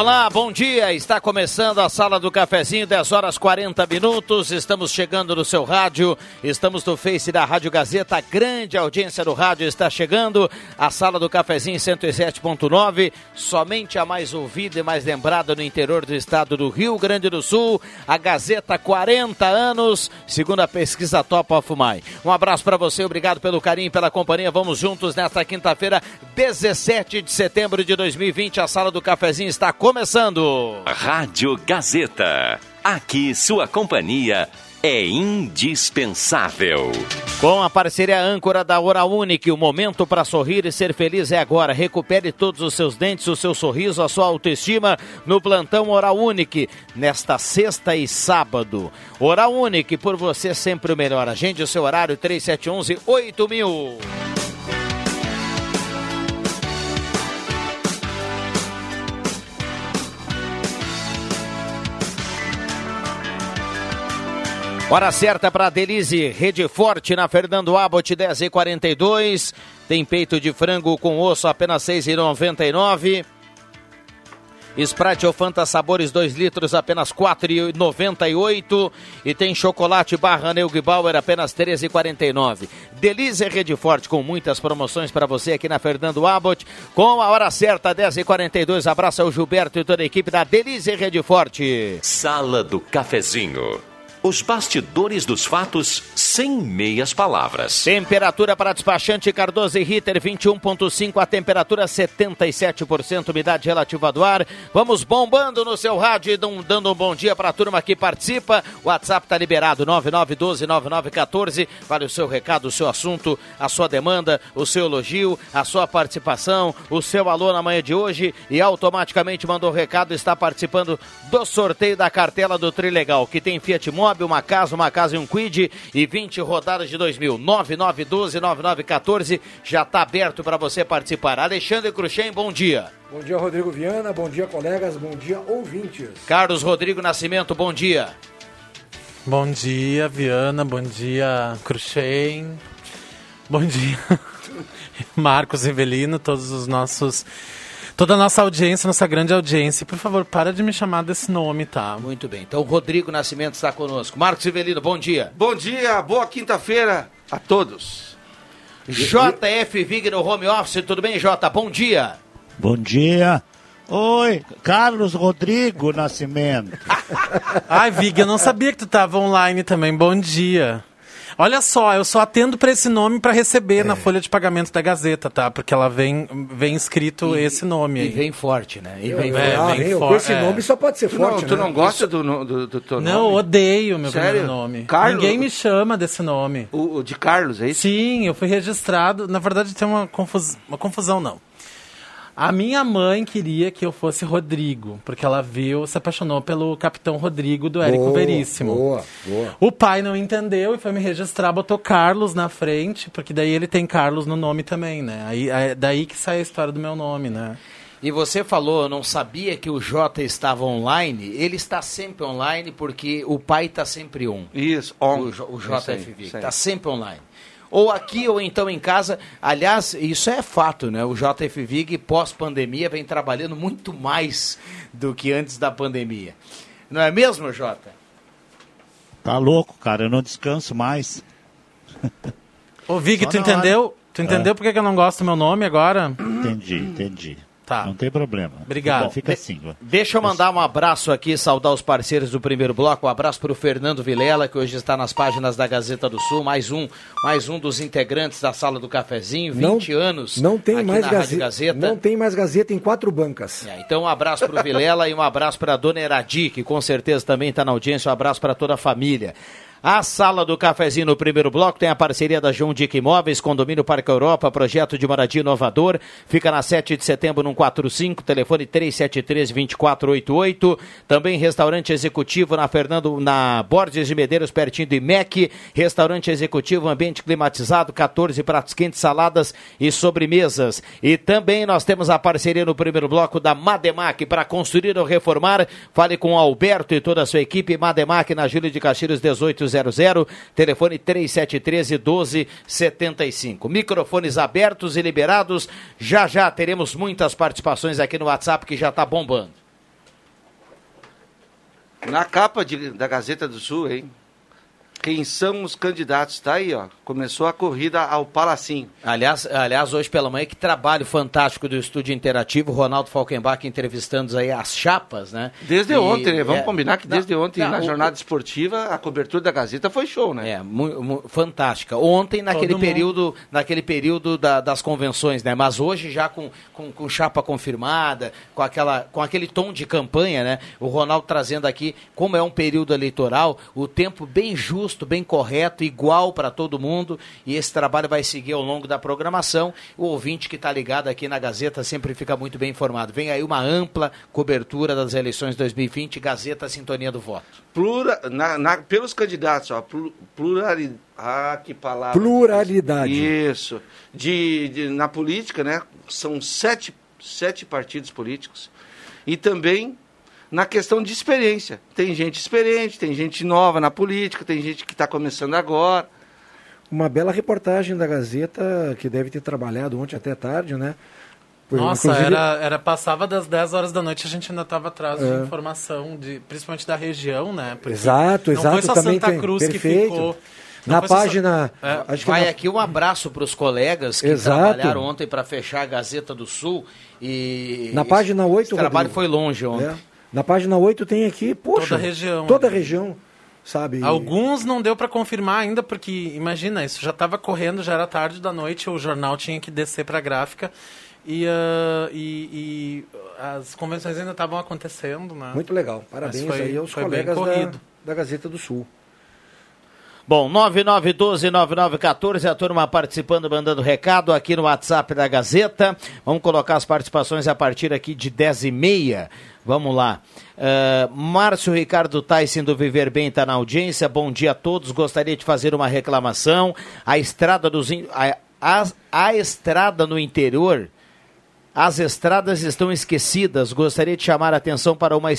Olá, bom dia. Está começando a Sala do Cafezinho, 10 horas 40 minutos. Estamos chegando no seu rádio. Estamos no Face da Rádio Gazeta. A grande audiência do rádio está chegando. A Sala do Cafezinho 107.9, somente a mais ouvida e mais lembrada no interior do estado do Rio Grande do Sul. A Gazeta 40 anos, segundo a pesquisa Top of My. Um abraço para você, obrigado pelo carinho pela companhia. Vamos juntos nesta quinta-feira, 17 de setembro de 2020. A Sala do Cafezinho está começando. Rádio Gazeta. Aqui sua companhia é indispensável. Com a parceria âncora da Oral Unique, o momento para sorrir e ser feliz é agora. Recupere todos os seus dentes, o seu sorriso, a sua autoestima no plantão Oral Unique, nesta sexta e sábado. Oral Unique, por você sempre o melhor. Agende o seu horário 3711 8000. Hora certa para Delize, rede forte na Fernando Abbott 10 e 42. Tem peito de frango com osso apenas 6,99. Sprite ou Fanta Sabores 2 litros apenas 4,98 e tem chocolate barra Neugbauer apenas 13,49. Delize Rede Forte com muitas promoções para você aqui na Fernando Abbott com a hora certa 10h42. Abraço ao Gilberto e toda a equipe da Delize Rede Forte. Sala do Cafezinho. Os bastidores dos fatos sem meias palavras. Temperatura para despachante Cardoso e Ritter 21.5, a temperatura 77%, umidade relativa do ar. Vamos bombando no seu rádio, dando um bom dia para a turma que participa. O WhatsApp está liberado 99129914. Vale o seu recado, o seu assunto, a sua demanda, o seu elogio, a sua participação, o seu alô na manhã de hoje e automaticamente mandou o recado, está participando do sorteio da cartela do Trilegal, que tem Fiat Mobi uma casa, uma casa e um quid e 20 rodadas de 2000. 9912-9914 já está aberto para você participar. Alexandre Cruxem, bom dia. Bom dia, Rodrigo Viana. Bom dia, colegas. Bom dia, ouvintes. Carlos Rodrigo Nascimento, bom dia. Bom dia, Viana. Bom dia, Cruxem. Bom dia, Marcos Rivelino, todos os nossos toda a nossa audiência, nossa grande audiência. Por favor, para de me chamar desse nome, tá? Muito bem. Então, o Rodrigo Nascimento está conosco. Marcos Ivelino, bom dia. Bom dia, boa quinta-feira a todos. JF Vig no home office, tudo bem, Jota? Bom dia. Bom dia. Oi, Carlos Rodrigo Nascimento. Ai, Vig, eu não sabia que tu estava online também. Bom dia. Olha só, eu só atendo para esse nome para receber é. na folha de pagamento da Gazeta, tá? Porque ela vem, vem escrito e, esse nome. E vem forte, né? E vem, é, forte. vem forte. esse é. nome só pode ser tu forte, não, Tu né? não gosta do, do, do, do Não, nome? odeio meu Sério? primeiro nome. Carlos? Ninguém me chama desse nome. O, o de Carlos, é isso? Sim, eu fui registrado. Na verdade, tem uma, confus... uma confusão, não. A minha mãe queria que eu fosse Rodrigo, porque ela viu, se apaixonou pelo Capitão Rodrigo do Érico Boa, Veríssimo. boa, boa. O pai não entendeu e foi me registrar, botou Carlos na frente, porque daí ele tem Carlos no nome também, né? Aí, é daí que sai a história do meu nome, né? E você falou, não sabia que o Jota estava online. Ele está sempre online porque o pai está sempre on. Isso, on. O, J- o JFV, está sempre online. Ou aqui ou então em casa. Aliás, isso é fato, né? O JFVig pós-pandemia vem trabalhando muito mais do que antes da pandemia. Não é mesmo, Jota? Tá louco, cara, eu não descanso mais. Ô, Vig, Só tu entendeu? Tu entendeu por que que eu não gosto do meu nome agora? Entendi, entendi. Tá. Não tem problema. Obrigado. Bom, fica assim. ó. Deixa eu mandar um abraço aqui, saudar os parceiros do primeiro bloco. Um abraço para o Fernando Vilela, que hoje está nas páginas da Gazeta do Sul. Mais um, mais um dos integrantes da Sala do Cafezinho, 20 anos Não tem aqui mais na Rádio Gazeta. Gazeta. Não tem mais Gazeta em quatro bancas. É, então um abraço para o Vilela e um abraço para a Dona Eradi, que com certeza também está na audiência. Um abraço para toda a família. A sala do cafezinho no primeiro bloco tem a parceria da João Dick Imóveis, Condomínio Parque Europa, projeto de moradia inovador. Fica na 7 de setembro, 145, telefone 373-2488. Também restaurante executivo na Fernando, na Borges de Medeiros, pertinho do IMEC. Restaurante executivo, ambiente climatizado, 14 pratos quentes, saladas e sobremesas. E também nós temos a parceria no primeiro bloco da Mademac para construir ou reformar. Fale com o Alberto e toda a sua equipe. Mademac na Júlio de Castilhos 18 00, telefone 3713 1275. Microfones abertos e liberados. Já já teremos muitas participações aqui no WhatsApp que já está bombando. Na capa de, da Gazeta do Sul, hein? Quem são os candidatos. Está aí, ó. Começou a corrida ao Palacinho. Aliás, aliás, hoje pela manhã, que trabalho fantástico do Estúdio Interativo, Ronaldo Falkenbach entrevistando aí as chapas, né? Desde e, ontem, né? Vamos é, combinar que desde não, ontem, não, na o, jornada esportiva, a cobertura da Gazeta foi show, né? É, mu, mu, fantástica. Ontem, naquele Todo período, mundo. naquele período da, das convenções, né? Mas hoje já com, com, com, chapa confirmada, com, aquela, com aquele tom de campanha, né? O Ronaldo trazendo aqui, como é um período eleitoral, o tempo bem justo justo, bem correto, igual para todo mundo. E esse trabalho vai seguir ao longo da programação. O ouvinte que está ligado aqui na Gazeta sempre fica muito bem informado. Vem aí uma ampla cobertura das eleições 2020, Gazeta Sintonia do Voto. Plura, na, na, pelos candidatos, ó, pluralidade. Ah, que palavra. Pluralidade. Isso. De, de, na política, né? São sete, sete partidos políticos. E também na questão de experiência. Tem gente experiente, tem gente nova na política, tem gente que está começando agora. Uma bela reportagem da Gazeta, que deve ter trabalhado ontem até tarde, né? Nossa, Inclusive... era, era passava das 10 horas da noite, a gente ainda estava atrás é. de informação, de, principalmente da região, né? Porque exato, exato. Não foi só também Santa Cruz tem, que ficou... Não Na página. É, vai na... aqui um abraço para os colegas que Exato. trabalharam ontem para fechar a Gazeta do Sul. E Na página 8, O trabalho foi longe ontem. É. Na página 8 tem aqui, poxa. Toda a região. Toda a região, sabe? Alguns não deu para confirmar ainda, porque, imagina, isso já estava correndo, já era tarde da noite, o jornal tinha que descer para a gráfica. E, uh, e, e, as convenções ainda estavam acontecendo, né? Muito legal. Parabéns foi, aí aos colegas da, da Gazeta do Sul. Bom, 9912-9914, a turma participando, mandando recado aqui no WhatsApp da Gazeta. Vamos colocar as participações a partir aqui de 10h30. Vamos lá. Uh, Márcio Ricardo Tyson do Viver Bem está na audiência. Bom dia a todos. Gostaria de fazer uma reclamação. A estrada dos. A, a, a estrada no interior. As estradas estão esquecidas. Gostaria de chamar a atenção para uma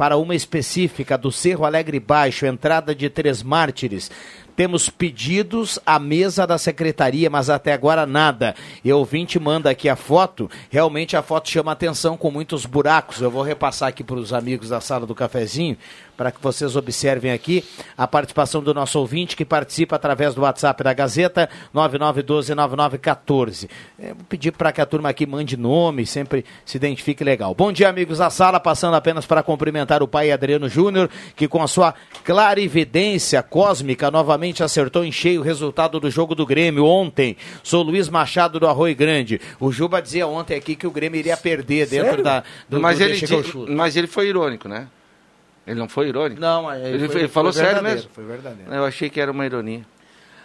para uma específica do Cerro Alegre Baixo, entrada de Três Mártires. Temos pedidos à mesa da secretaria, mas até agora nada. E o ouvinte manda aqui a foto. Realmente a foto chama atenção com muitos buracos. Eu vou repassar aqui para os amigos da sala do cafezinho para que vocês observem aqui a participação do nosso ouvinte que participa através do WhatsApp da Gazeta 99129914. É, vou pedir para que a turma aqui mande nome, sempre se identifique legal. Bom dia, amigos da sala, passando apenas para cumprimentar o pai Adriano Júnior, que com a sua clarividência cósmica novamente acertou em cheio o resultado do jogo do Grêmio ontem. Sou Luiz Machado do Arroio Grande. O Juba dizia ontem aqui que o Grêmio iria perder dentro Sério? da do, mas do ele, mas ele foi irônico, né? Ele não foi irônico? Não, ele, ele, foi, ele falou foi sério mesmo? Foi verdadeiro. Eu achei que era uma ironia.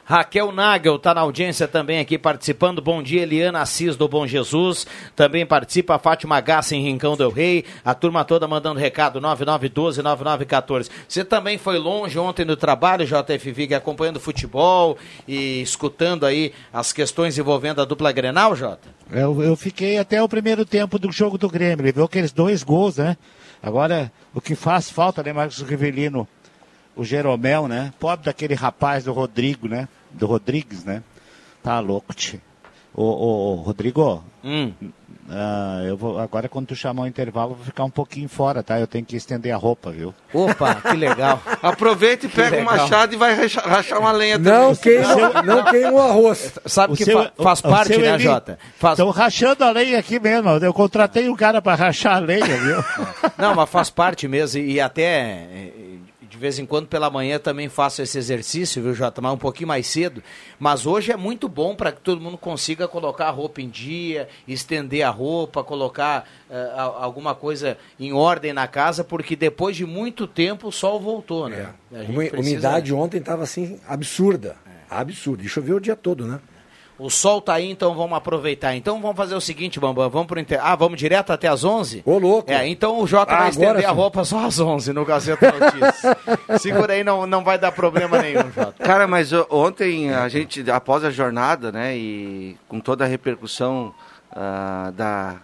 Raquel Nagel está na audiência também aqui participando. Bom dia, Eliana Assis do Bom Jesus. Também participa a Fátima Gassa em Rincão del Rei. A turma toda mandando recado 9912-9914. Você também foi longe ontem no trabalho, JF Vig, acompanhando futebol e escutando aí as questões envolvendo a dupla Grenal, Jota? Eu, eu fiquei até o primeiro tempo do jogo do Grêmio. Ele viu aqueles dois gols, né? Agora, o que faz falta, né, Marcos Rivelino? O Jeromel, né? Pobre daquele rapaz do Rodrigo, né? Do Rodrigues, né? Tá louco, tio. Ô, ô, ô, Rodrigo, hum. Uh, eu vou, agora quando tu chamar o intervalo, eu vou ficar um pouquinho fora, tá? Eu tenho que estender a roupa, viu? Opa, que legal. Aproveita e pega o machado e vai rachar, rachar uma lenha. Não queima, não queima o arroz. Sabe o que seu, fa faz parte, né, Jota? Estão faz... rachando a lenha aqui mesmo. Eu contratei um cara para rachar a lenha, viu? Não, mas faz parte mesmo e até vez em quando pela manhã também faço esse exercício, viu, Jota? Mas um pouquinho mais cedo. Mas hoje é muito bom para que todo mundo consiga colocar a roupa em dia, estender a roupa, colocar uh, alguma coisa em ordem na casa, porque depois de muito tempo o sol voltou, né? É. A precisa... umidade ontem estava assim absurda. É. Absurda. E choveu o dia todo, né? O sol tá aí, então vamos aproveitar. Então vamos fazer o seguinte, Bambam, vamos pro inter... Ah, vamos direto até as 11? Ô, louco. É, então o Jota ah, vai estender sim. a roupa só às 11 no Gazeta Notícias. Segura aí, não, não vai dar problema nenhum, Jota. Cara, mas ontem a gente, após a jornada, né, e com toda a repercussão uh, da,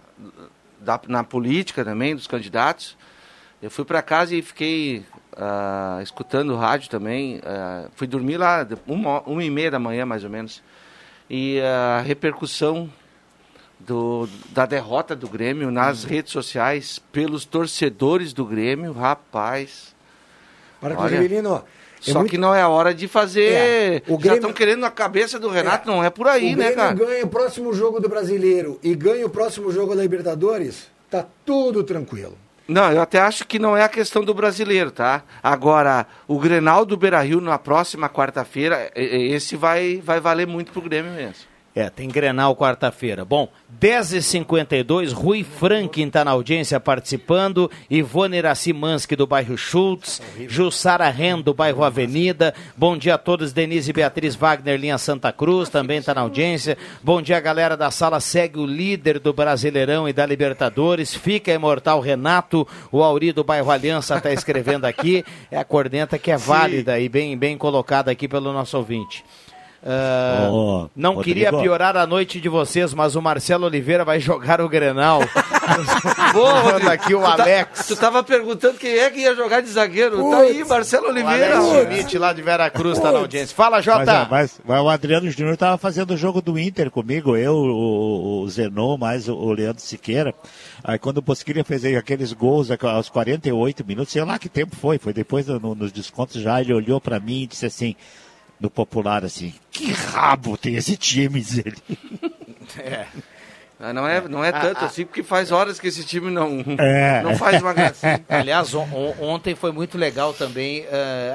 da, na política também, dos candidatos, eu fui para casa e fiquei uh, escutando o rádio também. Uh, fui dormir lá uma, uma e meia da manhã, mais ou menos e a repercussão do, da derrota do Grêmio nas uhum. redes sociais pelos torcedores do Grêmio, rapaz. Para olha, Rivelino, é só muito... que não é a hora de fazer. É, o Grêmio... Já estão querendo a cabeça do Renato, é. não é por aí, o né, cara? ganha o próximo jogo do Brasileiro e ganha o próximo jogo da Libertadores, tá tudo tranquilo. Não, eu até acho que não é a questão do brasileiro, tá? Agora, o Grenal do Beira-Rio na próxima quarta-feira, esse vai, vai valer muito pro Grêmio mesmo. É, tem Grenal quarta-feira. Bom, 10h52, Rui Franklin está na audiência participando, Ivone Iracimanski do bairro Schultz, Jussara Ren do bairro Avenida, bom dia a todos, Denise Beatriz Wagner, linha Santa Cruz, também está na audiência, bom dia galera da sala, segue o líder do Brasileirão e da Libertadores, fica imortal Renato, o Auri do bairro Aliança está escrevendo aqui, é a corneta que é válida Sim. e bem, bem colocada aqui pelo nosso ouvinte. Uh, oh, não Rodrigo. queria piorar a noite de vocês, mas o Marcelo Oliveira vai jogar o Grenal. Boa, aqui o tu tá- Alex. Tá, tu tava perguntando quem é que ia jogar de zagueiro. Putz, tá aí, Marcelo Oliveira. O Alex Schmidt lá de Vera Cruz tá na audiência. Fala, Jota. Mas, mas, mas, o Adriano Júnior tava fazendo o jogo do Inter comigo, eu, o, o Zenon, mais o, o Leandro Siqueira. Aí quando o Bosquilha fez aqueles gols aos 48 minutos, sei lá que tempo foi, foi depois no, nos descontos já, ele olhou para mim e disse assim, no popular assim, que rabo tem esse time, diz ele. É. Não é, não é tanto assim, porque faz horas que esse time não, é. não faz uma gracinha. Aliás, on, ontem foi muito legal também uh,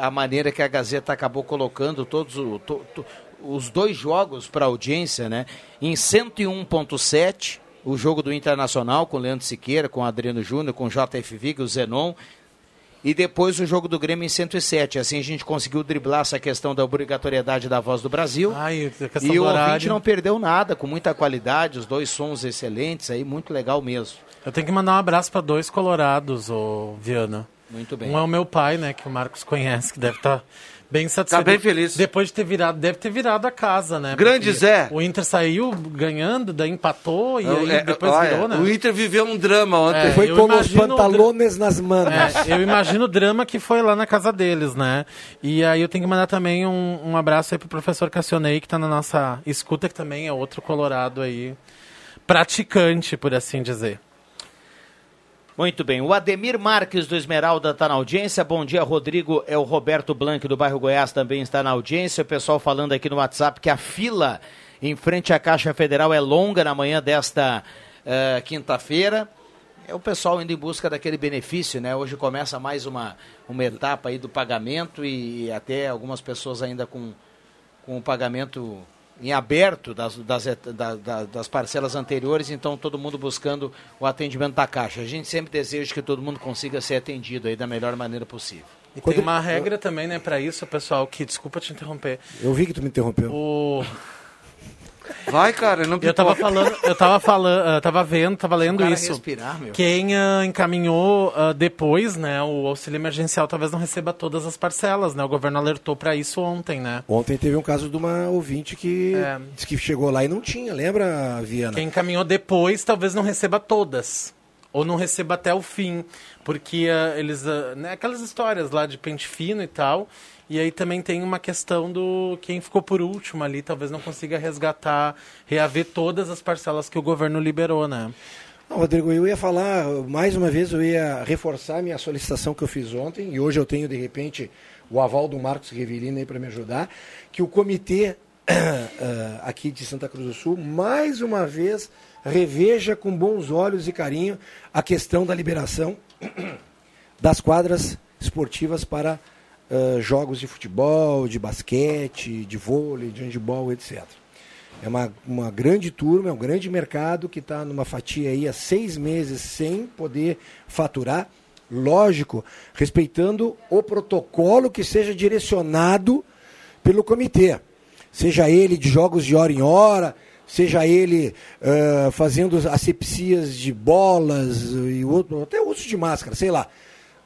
a maneira que a Gazeta acabou colocando todos o, to, to, os dois jogos para audiência, né? Em 101.7, o jogo do Internacional com Leandro Siqueira, com Adriano Júnior, com JF Vig, o Zenon, e depois o jogo do Grêmio em 107. Assim a gente conseguiu driblar essa questão da obrigatoriedade da voz do Brasil. Ai, e o horário. ouvinte não perdeu nada, com muita qualidade, os dois sons excelentes aí, muito legal mesmo. Eu tenho que mandar um abraço para dois colorados, ô Viana. Muito bem. Um é o meu pai, né, que o Marcos conhece, que deve estar tá bem satisfeito. Tá bem feliz. Depois de ter virado, deve ter virado a casa, né? Grande Zé. O Inter saiu ganhando, daí empatou e aí é, depois olha, virou, né? O Inter viveu um drama ontem. É, foi com os pantalones nas mãos. É, eu imagino o drama que foi lá na casa deles, né? E aí eu tenho que mandar também um, um abraço aí pro professor Cassionei, que tá na nossa escuta, que também é outro colorado aí, praticante, por assim dizer. Muito bem. O Ademir Marques do Esmeralda está na audiência. Bom dia, Rodrigo. É o Roberto Blanc do bairro Goiás também está na audiência. O pessoal falando aqui no WhatsApp que a fila em frente à Caixa Federal é longa na manhã desta uh, quinta-feira. É o pessoal indo em busca daquele benefício, né? Hoje começa mais uma, uma etapa aí do pagamento e até algumas pessoas ainda com, com o pagamento em aberto das, das, das, das, parcelas anteriores, então todo mundo buscando o atendimento da Caixa. A gente sempre deseja que todo mundo consiga ser atendido aí da melhor maneira possível. E tem uma regra também, né, para isso, pessoal, que desculpa te interromper. Eu vi que tu me interrompeu. O Vai, cara, não Eu tava falando, eu tava falando, eu tava vendo, tava lendo isso. Respirar, meu. Quem uh, encaminhou uh, depois, né, o auxílio emergencial talvez não receba todas as parcelas, né? O governo alertou para isso ontem, né? Ontem teve um caso de uma ouvinte que é. disse que chegou lá e não tinha, lembra, Viana? Quem encaminhou depois talvez não receba todas ou não receba até o fim, porque uh, eles, né, aquelas histórias lá de pente fino e tal, e aí também tem uma questão do quem ficou por último ali, talvez não consiga resgatar, reaver todas as parcelas que o governo liberou, né? Não, Rodrigo, eu ia falar, mais uma vez, eu ia reforçar minha solicitação que eu fiz ontem, e hoje eu tenho, de repente, o aval do Marcos Revelino aí para me ajudar, que o comitê uh, aqui de Santa Cruz do Sul, mais uma vez, reveja com bons olhos e carinho a questão da liberação das quadras esportivas para uh, jogos de futebol, de basquete, de vôlei, de handebol, etc. É uma, uma grande turma, é um grande mercado que está numa fatia aí há seis meses sem poder faturar. Lógico, respeitando o protocolo que seja direcionado pelo comitê. Seja ele de jogos de hora em hora, seja ele uh, fazendo asepsias de bolas e outro, até uso de máscara, sei lá.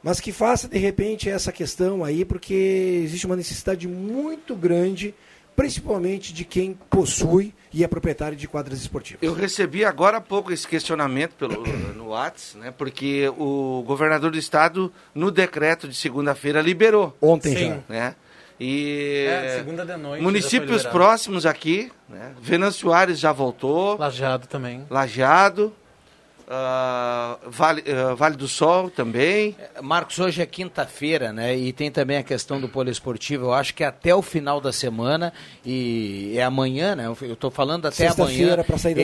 Mas que faça, de repente, essa questão aí, porque existe uma necessidade muito grande principalmente de quem possui e é proprietário de quadras esportivas. Eu recebi agora há pouco esse questionamento pelo, no WhatsApp, né, porque o governador do estado, no decreto de segunda-feira, liberou. Ontem Sim. já. Né? E é, segunda de noite. Municípios próximos aqui, né? Venâncio Aires já voltou. Lajeado também. Lajeado. Uh, vale, uh, vale do Sol também. É, Marcos, hoje é quinta-feira, né? E tem também a questão do poliesportivo. Eu acho que até o final da semana e é amanhã, né? Eu estou falando até amanhã.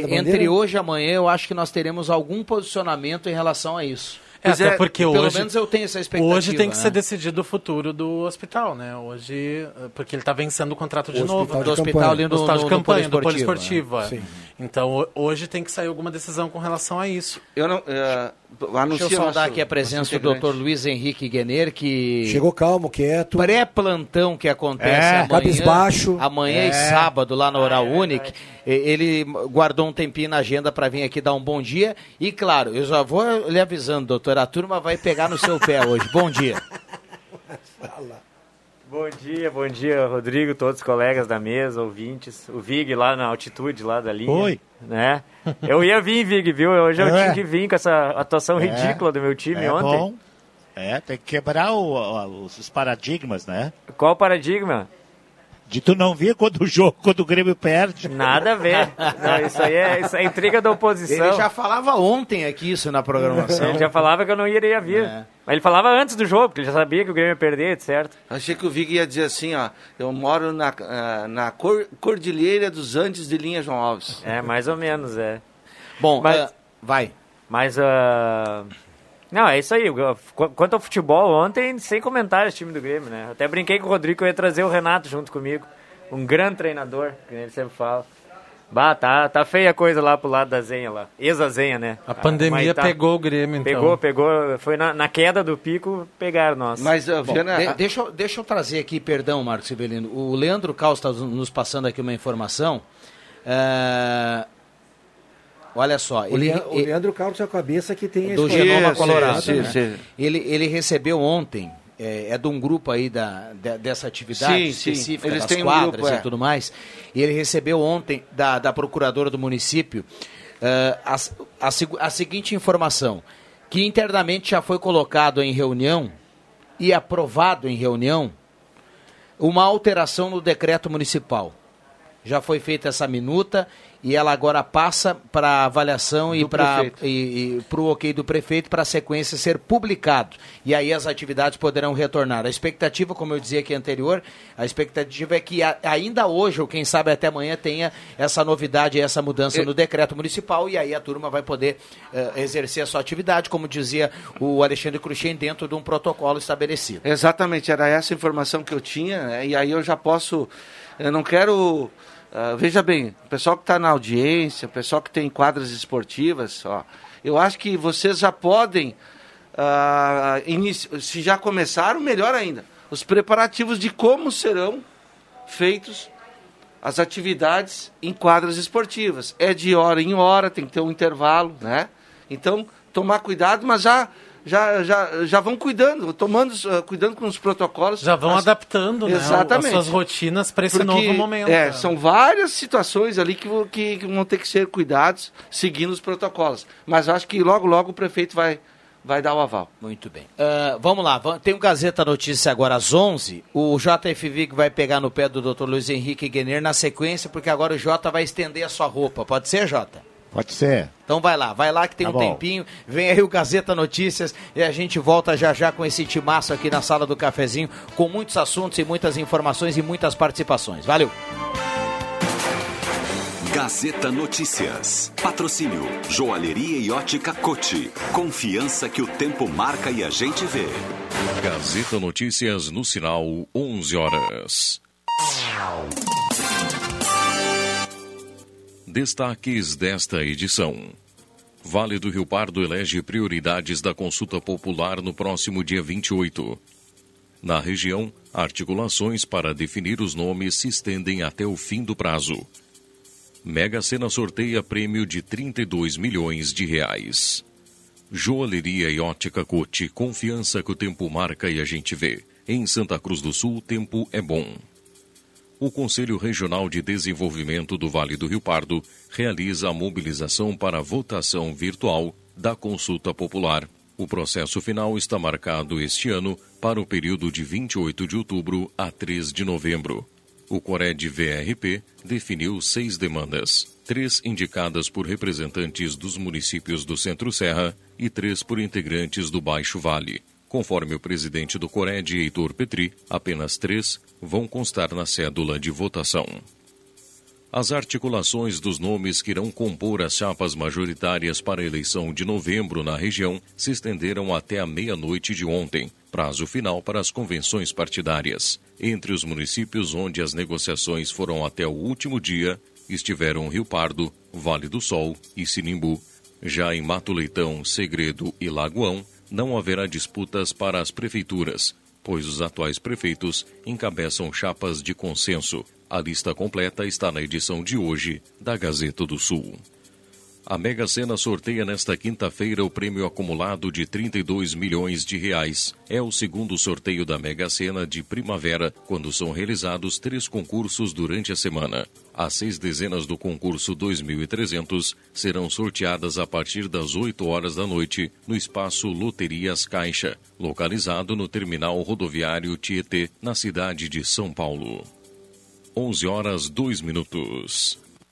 Entre hoje e amanhã, eu acho que nós teremos algum posicionamento em relação a isso. É, até é, porque pelo hoje, menos eu tenho essa expectativa. Hoje tem que né? ser decidido o futuro do hospital, né? Hoje, porque ele está vencendo o contrato de o novo. Hospital né? do hospital ali no, hospital de campanha, do poliesportivo. Né? É. Então, hoje tem que sair alguma decisão com relação a isso. Eu não... Uh, Deixa eu saudar aqui a presença do Dr. Luiz Henrique Guener, que... Chegou calmo, quieto. Pré-plantão que acontece é, amanhã. Cabisbaixo. Amanhã é. e sábado, lá na Oral é, Unic. Ele guardou um tempinho na agenda para vir aqui dar um bom dia. E, claro, eu já vou lhe avisando, doutor, a turma vai pegar no seu pé hoje. Bom dia. Bom dia, bom dia, Rodrigo, todos os colegas da mesa, ouvintes. O Vig lá na altitude lá da linha. Oi. Né? Eu ia vir, Vig, viu? Hoje eu É. tinha que vir com essa atuação É. ridícula do meu time É ontem. bom. É, tem que quebrar o- o- os paradigmas, né? Qual o paradigma? De tu não ver quando o jogo, quando o Grêmio perde. Nada a ver. Não, isso aí é, isso é intriga da oposição. Ele já falava ontem aqui isso na programação. Ele já falava que eu não iria vir. É. Mas ele falava antes do jogo, porque ele já sabia que o Grêmio ia perder, certo? Achei que o Vig ia dizer assim, ó. Eu moro na, ah, na cor, Cordilheira dos Andes de Linha João Alves. É, mais ou menos, é. Bom, Mas- eh, vai. Mas, ah, não, é isso aí. Qu- Quanto ao futebol, ontem, sem comentários, time do Grêmio, né? Até brinquei com o Rodrigo que eu ia trazer o Renato junto comigo. Um grande treinador, que ele sempre fala. Bah, tá, tá feia a coisa lá pro lado da Zenha lá. Ex-Zenha, né? A pandemia Maitá. pegou o Grêmio, então. Pegou, pegou. Foi na, na queda do pico, pegaram nós. Mas, uh, Bom, Viana, de- deixa, eu- deixa eu trazer aqui, perdão, Marcos Sibelino. O Leandro Caos está nos passando aqui uma informação. É, Olha só, O, ele, Leandro, o Leandro Carlos é a cabeça que tem a do. Genoma Isso, Colorado. isso, né? isso, isso. Ele, ele recebeu ontem, é, é de um grupo aí da, de- dessa atividade Sim, sim. específica, Eles das têm um quadras grupo, é. e tudo mais, e ele recebeu ontem da, da procuradora do município é, a, a a seguinte informação, que internamente já foi colocado em reunião e aprovado em reunião uma alteração no decreto municipal. Já foi feita essa minuta e ela agora passa para avaliação e Do para prefeito. e, para o ok do prefeito para a sequência ser publicado. E aí as atividades poderão retornar. A expectativa, como eu dizia aqui anterior, a expectativa é que a- ainda hoje, ou quem sabe até amanhã, tenha essa novidade, essa mudança Eu- no decreto municipal e aí a turma vai poder eh, exercer a sua atividade, como dizia o Alexandre Cruxem, dentro de um protocolo estabelecido. Exatamente, era essa informação que eu tinha, né? e aí eu já posso. Eu não quero. Ah, veja bem, o pessoal que está na audiência, o pessoal que tem quadras esportivas, ó, eu acho que vocês já podem, inici- se já começaram, melhor ainda, os preparativos de como serão feitos as atividades em quadras esportivas. É de hora em hora, tem que ter um intervalo, né? Então, tomar cuidado, mas já já, já, já vão cuidando, tomando, ah, cuidando com os protocolos. Já vão As- adaptando né, Exatamente. as suas rotinas para esse porque, novo momento. É, né? são várias situações ali que, vão- que, vão ter que ser cuidados seguindo os protocolos. Mas eu acho que logo, logo o prefeito vai, vai dar o aval. Muito bem. Ah, vamos lá, tem o Gazeta Notícia agora às 11. O JFV que vai pegar no pé do Dr. Luiz Henrique Guener na sequência, porque agora o Jota vai estender a sua roupa. Pode ser, Jota? Pode ser. Então vai lá, vai lá que tem Tá um bom. tempinho. Vem aí o Gazeta Notícias e a gente volta já já com esse timaço aqui na sala do cafezinho, com muitos assuntos e muitas informações e muitas participações. Valeu! Gazeta Notícias. Patrocínio Joalheria e Ótica Cote. Confiança que o tempo marca e a gente vê. Gazeta Notícias no sinal 11 horas. Destaques desta edição. Vale do Rio Pardo elege prioridades da consulta popular no próximo dia 28. Na região, articulações para definir os nomes se estendem até o fim do prazo. Mega Sena sorteia prêmio de 32 milhões de reais. Joalheria e ótica Cote, confiança que o tempo marca e a gente vê. Em Santa Cruz do Sul, tempo é bom. O Conselho Regional de Desenvolvimento do Vale do Rio Pardo realiza a mobilização para a votação virtual da consulta popular. O processo final está marcado este ano para o período de 28 de outubro a 3 de novembro. O Cored VRP definiu seis demandas, três indicadas por representantes dos municípios do Centro-Serra e três por integrantes do Baixo Vale. Conforme o presidente do Cored, Heitor Petri, apenas três vão constar na cédula de votação. As articulações dos nomes que irão compor as chapas majoritárias para a eleição de novembro na região se estenderam até a meia-noite de ontem, prazo final para as convenções partidárias. Entre os municípios onde as negociações foram até o último dia estiveram Rio Pardo, Vale do Sol e Sinimbu. Já em Mato Leitão, Segredo e Lagoão, não haverá disputas para as prefeituras, pois os atuais prefeitos encabeçam chapas de consenso. A lista completa está na edição de hoje da Gazeta do Sul. A Mega Sena sorteia nesta quinta-feira o prêmio acumulado de 32 milhões de reais. É o segundo sorteio da Mega Sena de primavera, quando são realizados três concursos durante a semana. As seis dezenas do concurso 2300 serão sorteadas a partir das 8 horas da noite no espaço Loterias Caixa, localizado no terminal rodoviário Tietê, na cidade de São Paulo. 11 horas 2 minutos.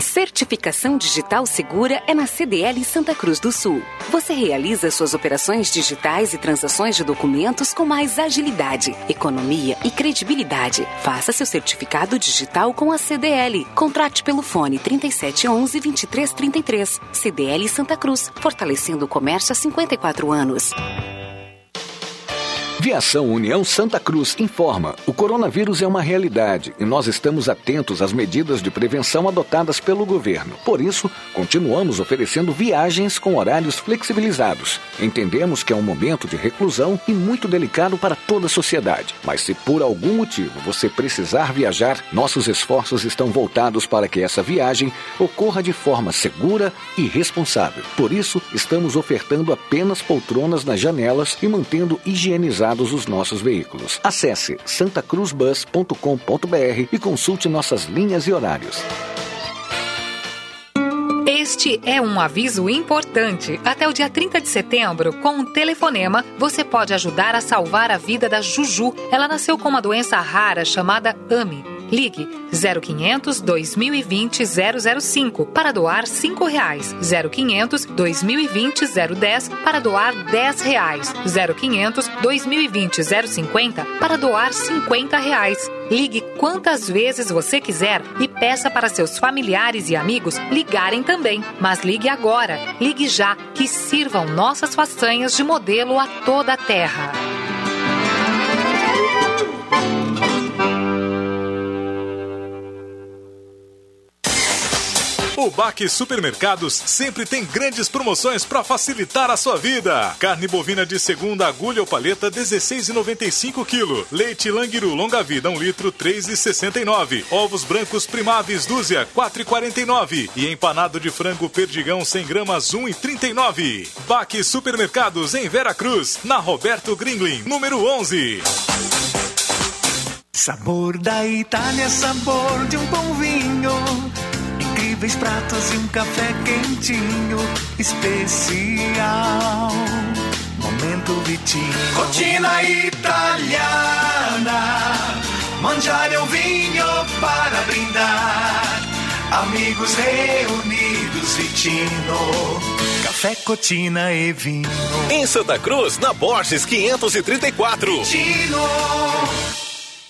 Certificação digital segura é na CDL Santa Cruz do Sul. Você realiza suas operações digitais e transações de documentos com mais agilidade, economia e credibilidade. Faça seu certificado digital com a CDL. Contrate pelo fone 3711 2333. CDL Santa Cruz, fortalecendo o comércio há 54 anos. Viação União Santa Cruz informa: o coronavírus é uma realidade e nós estamos atentos às medidas de prevenção adotadas pelo governo. Por isso, continuamos oferecendo viagens com horários flexibilizados. Entendemos que é um momento de reclusão e muito delicado para toda a sociedade. Mas se por algum motivo você precisar viajar, nossos esforços estão voltados para que essa viagem ocorra de forma segura e responsável. Por isso, estamos ofertando apenas poltronas nas janelas e mantendo higienizados os nossos veículos. Acesse santacruzbus.com.br e consulte nossas linhas e horários. Este é um aviso importante. Até o dia 30 de setembro, com um telefonema, você pode ajudar a salvar a vida da Juju. Ela nasceu com uma doença rara chamada AMI. Ligue 0500 2020 005 para doar R$ reais. 0500 2020 010 para doar R$ reais. 0500 2020 050 para doar R$ reais. Ligue quantas vezes você quiser e peça para seus familiares e amigos ligarem também. Mas ligue agora, ligue já, que sirvam nossas façanhas de modelo a toda a terra. O Baque Supermercados sempre tem grandes promoções para facilitar a sua vida. Carne bovina de segunda agulha ou paleta 16,95 kg. Leite Langiru longa vida 1 litro 3,69. Ovos brancos primáveis dúzia 4,49 e empanado de frango perdigão 100 gramas 1,39. Baque Supermercados em Vera Cruz, na Roberto Gringlin, número 11. Sabor da Itália, sabor de um bom vinho incríveis pratos e um café quentinho especial. Momento Vitinho. Rotina italiana. Mangiare um vinho para brindar. Amigos reunidos, Vitino. Café, cotina e vinho. Em Santa Cruz, na Borges 534. Vitino.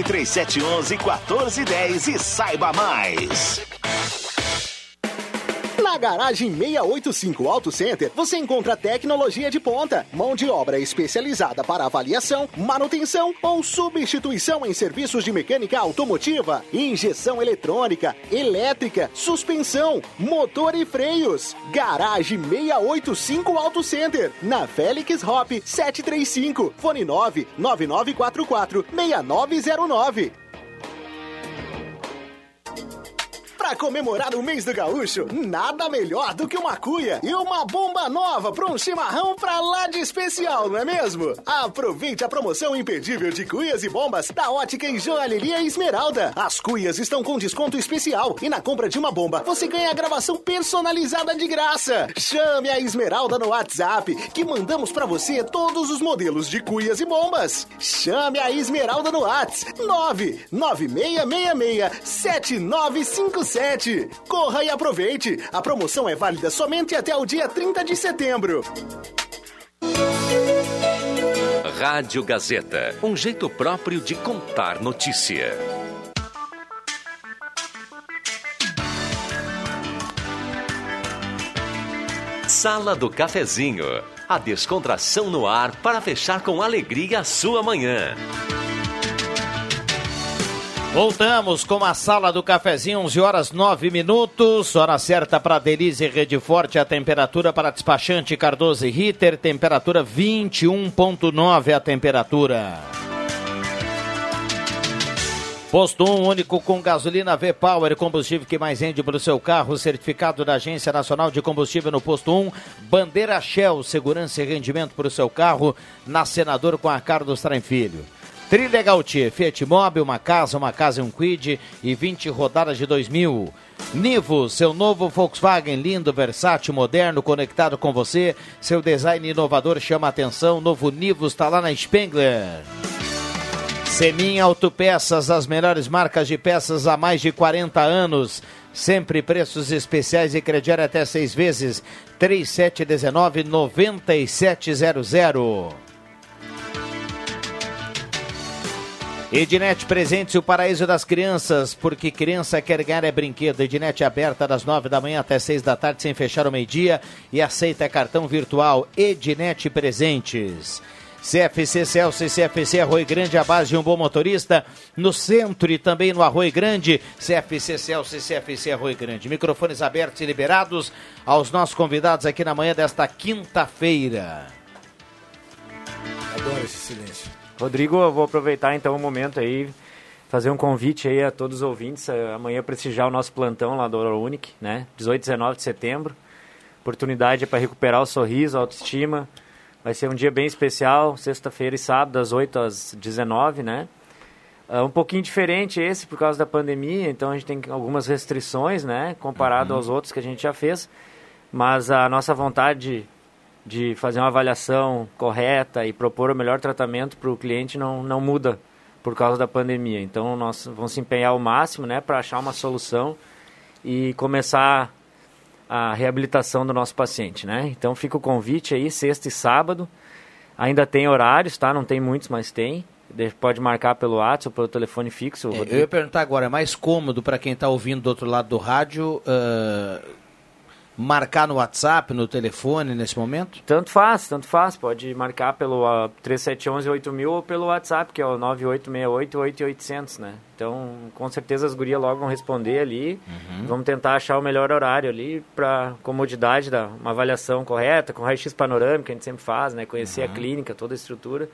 3711 1410 e saiba mais. Na garagem 685 Auto Center, você encontra tecnologia de ponta, mão de obra especializada para avaliação, manutenção ou substituição em serviços de mecânica automotiva, injeção eletrônica, elétrica, suspensão, motor e freios. Garagem 685 Auto Center, na Félix Hop 735, fone 9 9944 6909. Para comemorar o mês do gaúcho, nada melhor do que uma cuia e uma bomba nova para um chimarrão pra lá de especial, não é mesmo? Aproveite a promoção imperdível de cuias e bombas da Ótica em Joalheria Esmeralda. As cuias estão com desconto especial e na compra de uma bomba você ganha a gravação personalizada de graça. Chame a Esmeralda no WhatsApp que mandamos para você todos os modelos de cuias e bombas. Chame a Esmeralda no WhatsApp 99666 7957 Corra e aproveite! A promoção é válida somente até o dia 30 de setembro. Rádio Gazeta, um jeito próprio de contar notícia. Sala do Cafezinho. A descontração no ar para fechar com alegria a sua manhã. Voltamos com a sala do cafezinho, 11 horas 9 minutos. Hora certa para Delize Rede Forte. A temperatura para despachante Cardoso e Ritter. Temperatura 21,9 a temperatura. Posto 1 único com gasolina V-Power, combustível que mais rende para o seu carro, certificado da Agência Nacional de Combustível no Posto 1, bandeira Shell, segurança e rendimento para o seu carro, na Senador com a Carlos Traem Filho. Trilha Gautier, Fiat Mobi, uma casa, uma casa e um quid e 20 rodadas de 2000. Nivo, seu novo Volkswagen lindo, versátil, moderno, conectado com você. Seu design inovador chama a atenção. Novo Nivo está lá na Spengler. Semin Autopeças, as melhores marcas de peças há mais de 40 anos. Sempre preços especiais e crediário até seis vezes. 3719-9700. Ednet Presentes, o paraíso das crianças, porque criança quer ganhar é brinquedo. Ednet aberta das nove da manhã até seis da tarde, sem fechar o meio-dia e aceita cartão virtual. Ednet Presentes. CFC Celso e CFC Arroio Grande, a base de um bom motorista. No centro e também no Arroio Grande, CFC Celso e CFC Arroio Grande. Microfones abertos e liberados aos nossos convidados aqui na manhã desta quinta-feira. Adoro esse silêncio. Rodrigo, eu vou aproveitar então o momento aí, fazer um convite aí a todos os ouvintes, eh, amanhã prestigiar o nosso plantão lá do Unic, né? 18 e 19 de setembro. Oportunidade para recuperar o sorriso, a autoestima. Vai ser um dia bem especial, sexta-feira e sábado, das 8 às 19, né? Uh, um pouquinho diferente esse por causa da pandemia, então a gente tem algumas restrições, né? Comparado Uhum. aos outros que a gente já fez. Mas a nossa vontade de fazer uma avaliação correta e propor o melhor tratamento para o cliente não, não muda por causa da pandemia. Então, nós vamos se empenhar ao máximo né, para achar uma solução e começar a reabilitação do nosso paciente. Né? Então, fica o convite aí, sexta e sábado. Ainda tem horários, tá? Não tem muitos, mas tem. De- Pode marcar pelo WhatsApp ou pelo telefone fixo. É, eu ia perguntar agora, é mais cômodo para quem está ouvindo do outro lado do rádio ah, marcar no WhatsApp, no telefone nesse momento? Tanto faz, tanto faz. Pode marcar pelo uh, 3711-8000 ou pelo WhatsApp, que é o 9868-8800, né? Então, com certeza as gurias logo vão responder ali. Vamos tentar achar o melhor horário ali para comodidade da uma avaliação correta, com raio-x panorâmico, que a gente sempre faz, né? Conhecer a clínica, toda a estrutura,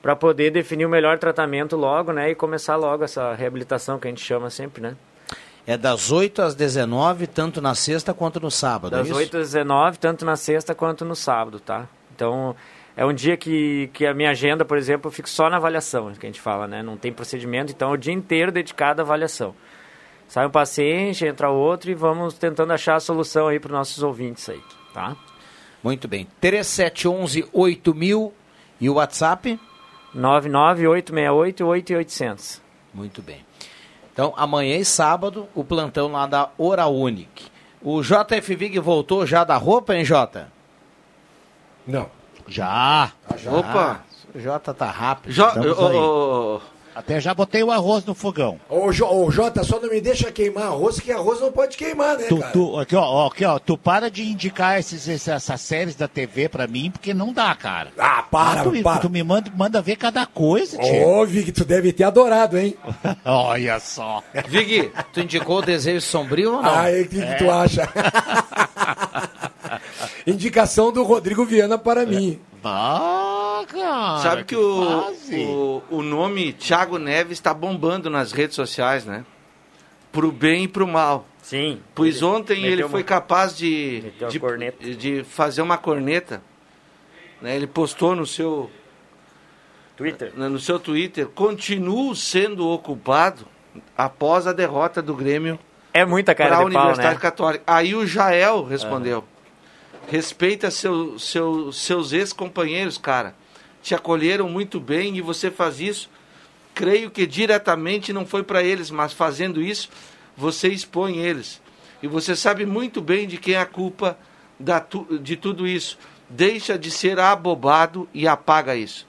para poder definir o melhor tratamento logo, né? E começar logo essa reabilitação que a gente chama sempre, né? É das 8 às 19, tanto na sexta quanto no sábado. é Das isso? 8 às 19, tanto na sexta quanto no sábado, tá? Então, é um dia que, que a minha agenda, por exemplo, eu fico só na avaliação, que a gente fala, né? Não tem procedimento, então é o dia inteiro dedicado à avaliação. Sai um paciente, entra outro e vamos tentando achar a solução aí para os nossos ouvintes aí, tá? Muito bem. 3711 8000 e o WhatsApp? 99868-8800. Muito bem. Então, amanhã e sábado, o plantão lá da Oral Unic. O JF Vig voltou já da roupa, hein, Jota? Não. Já. já. Opa. O Jota tá rápido. Jo- Estamos ô, aí. ô, Até já botei o arroz no fogão. Ô, ô, Jota, só não me deixa queimar arroz, que arroz não pode queimar, né, Tu, cara? tu- aqui, ó, aqui, ó, tu para de indicar esses, essas séries da TV pra mim, porque não dá, cara. Ah, para, tu, me- para. Tu me manda, manda ver cada coisa, tio. Ô, Vig, tu deve ter adorado, hein? Olha só. Vig, tu indicou o desejo sombrio ou não? Ah, o que, que tu acha? Indicação do Rodrigo Viana para mim. Ah, cara. Sabe que, o, fase. o, o nome Thiago Neves está bombando nas redes sociais, né? Pro bem e pro mal. Sim. Pois Ele ontem ele uma- foi capaz de, de, de fazer uma corneta. né? Ele postou no seu Twitter. né, no seu Twitter, continuo sendo ocupado após a derrota do Grêmio É muita cara para a de pau, Universidade né? Católica. Aí o Jael respondeu: respeita seu, seu, seus ex-companheiros, cara. Te acolheram muito bem e você faz isso. Creio que diretamente não foi para eles, mas fazendo isso, você expõe eles. E você sabe muito bem de quem é a culpa da de tudo isso. Deixa de ser abobado e apaga isso.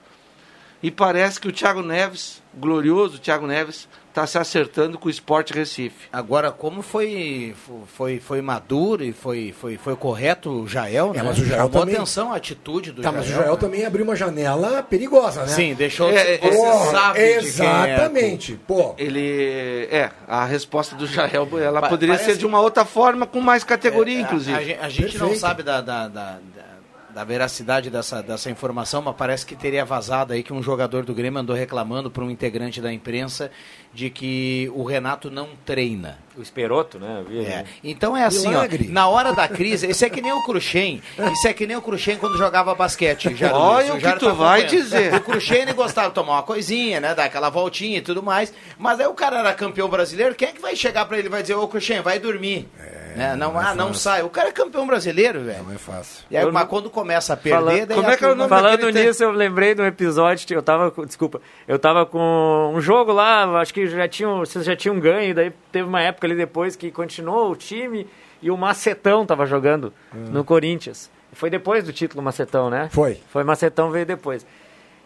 E parece que o Thiago Neves, glorioso Thiago Neves, está se acertando com o Sport Recife. Agora, como foi, foi, foi maduro e foi, foi, foi correto o Jael, É, né? mas o Jael Chamou também- atenção a atitude do Tá, Jael. mas o Joel né? também abriu uma janela perigosa, né? Sim, deixou É, você Porra, sabe é. Exatamente. Pô, Ele. É, a resposta do Jael ela Pa- poderia ser de uma outra forma, com mais categoria, É, a- inclusive. A, gen- a gente não Perfeito. sabe da, da, da, da- da veracidade dessa, dessa informação, mas parece que teria vazado aí que um jogador do Grêmio andou reclamando para um integrante da imprensa de que o Renato não treina. O Esperoto, né? Vi, É. né? Então é assim, Milagre. ó, na hora da crise, isso é que nem o Cruxem, isso é que nem o Cruxem quando jogava basquete. Já, Olha o já que tu tá vai dizer. O Cruxem ele gostava de tomar uma coisinha, né, dar aquela voltinha e tudo mais, mas aí o cara era campeão brasileiro, quem é que vai chegar pra ele e vai dizer, ô Cruxem, vai dormir? Né? Não, não é ah, não fácil. sai. O cara é campeão brasileiro, velho. não é fácil. E aí, Eu mas não- quando começa a perder, Falando- daí Como a é que era o nome Falando nisso, eu lembrei de um episódio, eu tava, com- desculpa, eu tava com um jogo lá, acho que já tinham, vocês já tinham ganho, daí teve uma época ali depois que continuou o time e o Macetão tava jogando no Corinthians. Foi depois do título Macetão, né? Foi. Foi Macetão, veio depois.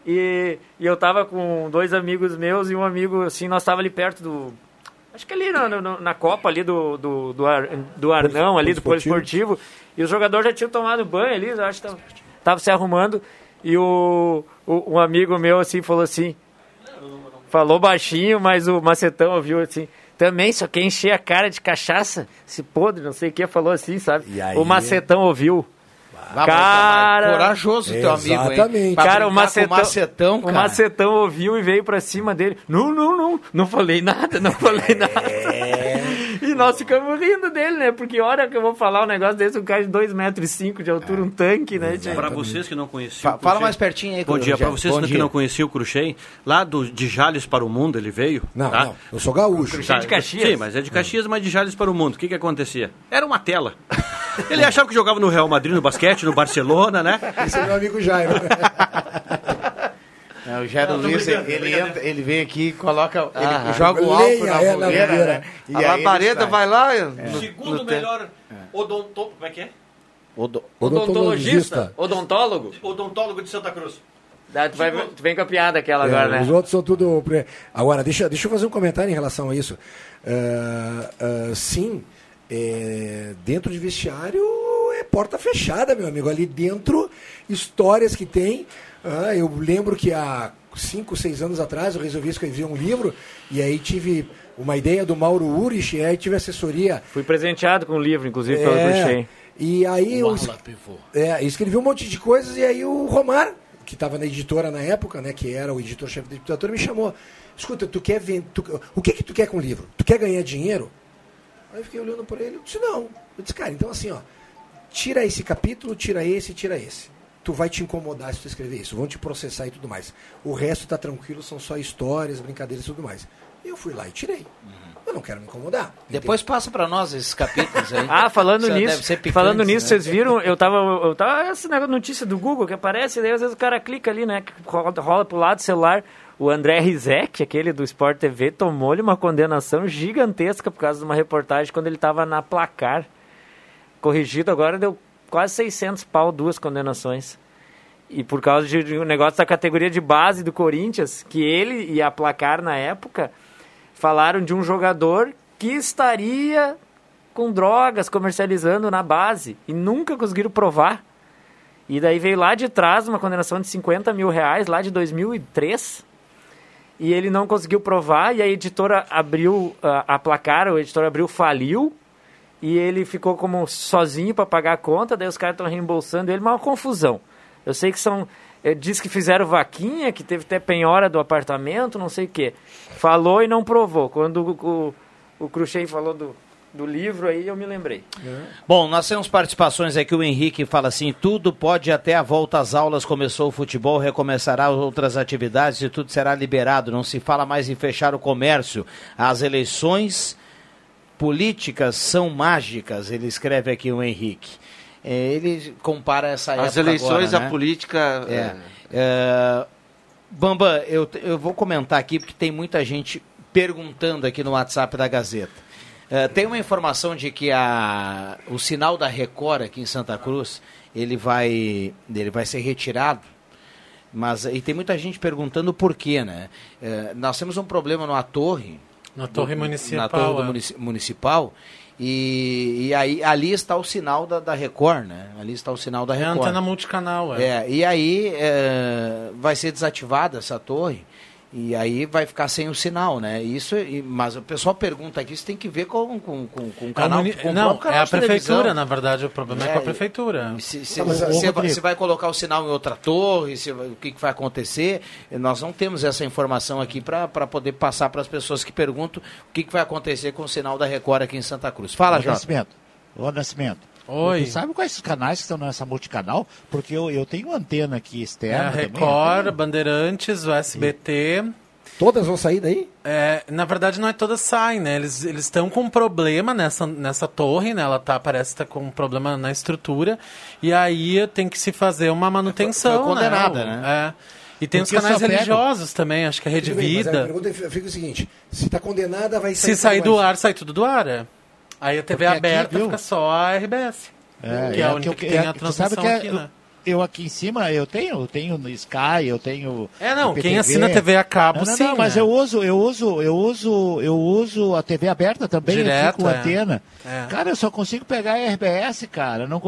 E, e eu tava com dois amigos meus e um amigo, assim, nós tava ali perto do... Acho que ali na, na, na Copa ali do, do, do, Ar- do Arnão, ali do Poliesportivo. E os jogadores já tinham tomado banho ali, eu acho que tava, se arrumando. E o, o, um amigo meu, assim, falou assim... Falou baixinho, mas o Macetão ouviu assim... Também só quer encher a cara de cachaça, se podre, não sei o que, falou assim, sabe? O Macetão ouviu. Cara- Corajoso teu amigo, hein? Exatamente. Cara, o brincar com macetão, macetão, o cara. macetão ouviu e veio pra cima dele. Não, não, não, não falei nada, não falei nada. E nós ficamos rindo dele, né? Porque hora que eu vou falar um negócio desse, um cara de 2,5 metros e cinco de altura, um tanque, né? Para vocês que não conheciam. Fa- fala mais pertinho aí, Bom dia. Para vocês que não conheciam o Cruxem, lá do, de Jales para o Mundo ele veio. Não, tá? não. Eu sou gaúcho. Cruxem de Caxias. Sim, mas é de Caxias, mas de Jales para o Mundo. O que que acontecia? Era uma tela. Ele achava que jogava no Real Madrid, no basquete, no Barcelona, né? Esse é meu amigo Jairo. É, o Jairo Luiz, ele, entra, ele vem aqui, coloca, ele Ah, joga o álcool na é, fogueira, né? E a ele labareda vai lá. É. No, Segundo no melhor odonto... Como é que é? Odo- Odontologista? Odontólogo? Odontólogo de Santa Cruz. Ah, tu, vai, tu vem com a piada aquela É, agora, Os né? outros são tudo. Agora, deixa, deixa eu fazer um comentário em relação a isso. Ah, ah, sim, é, dentro de vestiário é porta fechada, meu amigo. Ali dentro, histórias que tem. Ah, eu lembro que há cinco, seis anos atrás eu resolvi escrever um livro e aí tive uma ideia do Mauro Urich, e aí tive assessoria. Fui presenteado com um livro, inclusive, pelo É. E aí eu, pivô. é, escrevi um monte de coisas e aí o Romar, que estava na editora na época, né, que era o editor-chefe da editora, me chamou. Escuta, tu quer vender. o que que tu quer com o livro? Tu quer ganhar dinheiro? Aí eu fiquei olhando por ele, eu disse, não. Eu disse, cara, então assim, ó, tira esse capítulo, tira esse, tira esse. Tu vai te incomodar se tu escrever isso, vão te processar e tudo mais. O resto tá tranquilo, são só histórias, brincadeiras e tudo mais. Eu fui lá e tirei. Eu não quero me incomodar. Depois passa pra nós esses capítulos aí. Ah, falando Isso nisso, picante, falando nisso, né? vocês viram? Eu tava, eu tava essa negócio- notícia do Google que aparece, daí às vezes o cara clica ali, né? que Rola, rola pro lado do celular. O André Rizek, aquele do Sport TV, tomou-lhe uma condenação gigantesca por causa de uma reportagem quando ele tava na placar. Corrigido agora deu quase 600 pau, duas condenações. E por causa de, um negócio da categoria de base do Corinthians, que ele e a placar na época falaram de um jogador que estaria com drogas comercializando na base e nunca conseguiram provar. E daí veio lá de trás uma condenação de 50 mil reais, lá de 2003. E ele não conseguiu provar, e a editora abriu, a, a placar, o editor abriu, faliu. E ele ficou como sozinho para pagar a conta, daí os caras estão reembolsando ele, é uma confusão. Eu sei que são. eh, Diz que fizeram vaquinha, que teve até penhora do apartamento, não sei o quê. Falou e não provou. Quando o, o, o Cruxem falou do, do livro aí, eu me lembrei. Bom, nós temos participações aqui. O Henrique fala assim: tudo pode até a volta às aulas. Começou o futebol, recomeçará outras atividades e tudo será liberado. Não se fala mais em fechar o comércio. As eleições políticas são mágicas. Ele escreve aqui o Henrique. É, ele compara essa época As eleições, agora, né? a política. É. É, Bamba, eu, eu vou comentar aqui porque tem muita gente perguntando aqui no WhatsApp da Gazeta. É, tem uma informação de que a, o sinal da Record aqui em Santa Cruz ele vai, ele vai ser retirado. Mas e tem muita gente perguntando por quê, né? É, nós temos um problema numa torre Na torre do- municipal, Na torre é. munici- municipal. E, e aí ali está o sinal da, da Record, né? Ali está o sinal da É Record. antena multicanal, é. É, e aí é, vai ser desativada essa torre e aí vai ficar sem o sinal, né? Isso, e- mas o pessoal pergunta aqui, isso tem que ver com, com, com, com o É canal. com o não, canal é a prefeitura, na verdade, o problema é, com a É, prefeitura. Se, se, Tá, mas, se- se vai, vai colocar o sinal em outra torre, se o que, que vai acontecer, nós não temos essa informação aqui para poder passar para as pessoas que perguntam o que, que vai acontecer com o sinal da Record aqui em Santa Cruz. Fala, Jota. Nascimento. Ô, Nascimento. Oi. Tu sabe quais os canais que estão nessa multicanal? Porque eu, eu tenho antena aqui É externa. a também, Record, eu Bandeirantes, o SBT. Todas vão sair daí? É, na verdade, não é todas saem, né? Eles estão com um problema nessa, nessa torre, né? Ela tá, parece estar com um problema na estrutura. E aí tem que se fazer uma manutenção. foi condenada, né? né? É. E tem Porque os canais religiosos também, acho que a Rede Tudo bem, mas Vida. a pergunta fica o seguinte: se está condenada, vai sair. Se sair do mais. ar, sai tudo do ar. é. Aí a TV Porque aqui, aberta viu? fica só a RBS. É, que é, a é única que que, eu- tem é- a transmissão que é- aqui, né? Eu aqui em cima, eu tenho, eu tenho no Sky, eu tenho. É, não, IPTV. quem assina TV a cabo, não, não, sim, Não, mas né? eu uso, eu uso, eu uso, eu uso a TV aberta também Direto, aqui com é. antena. É. Cara, eu só consigo pegar a RBS, cara. Não,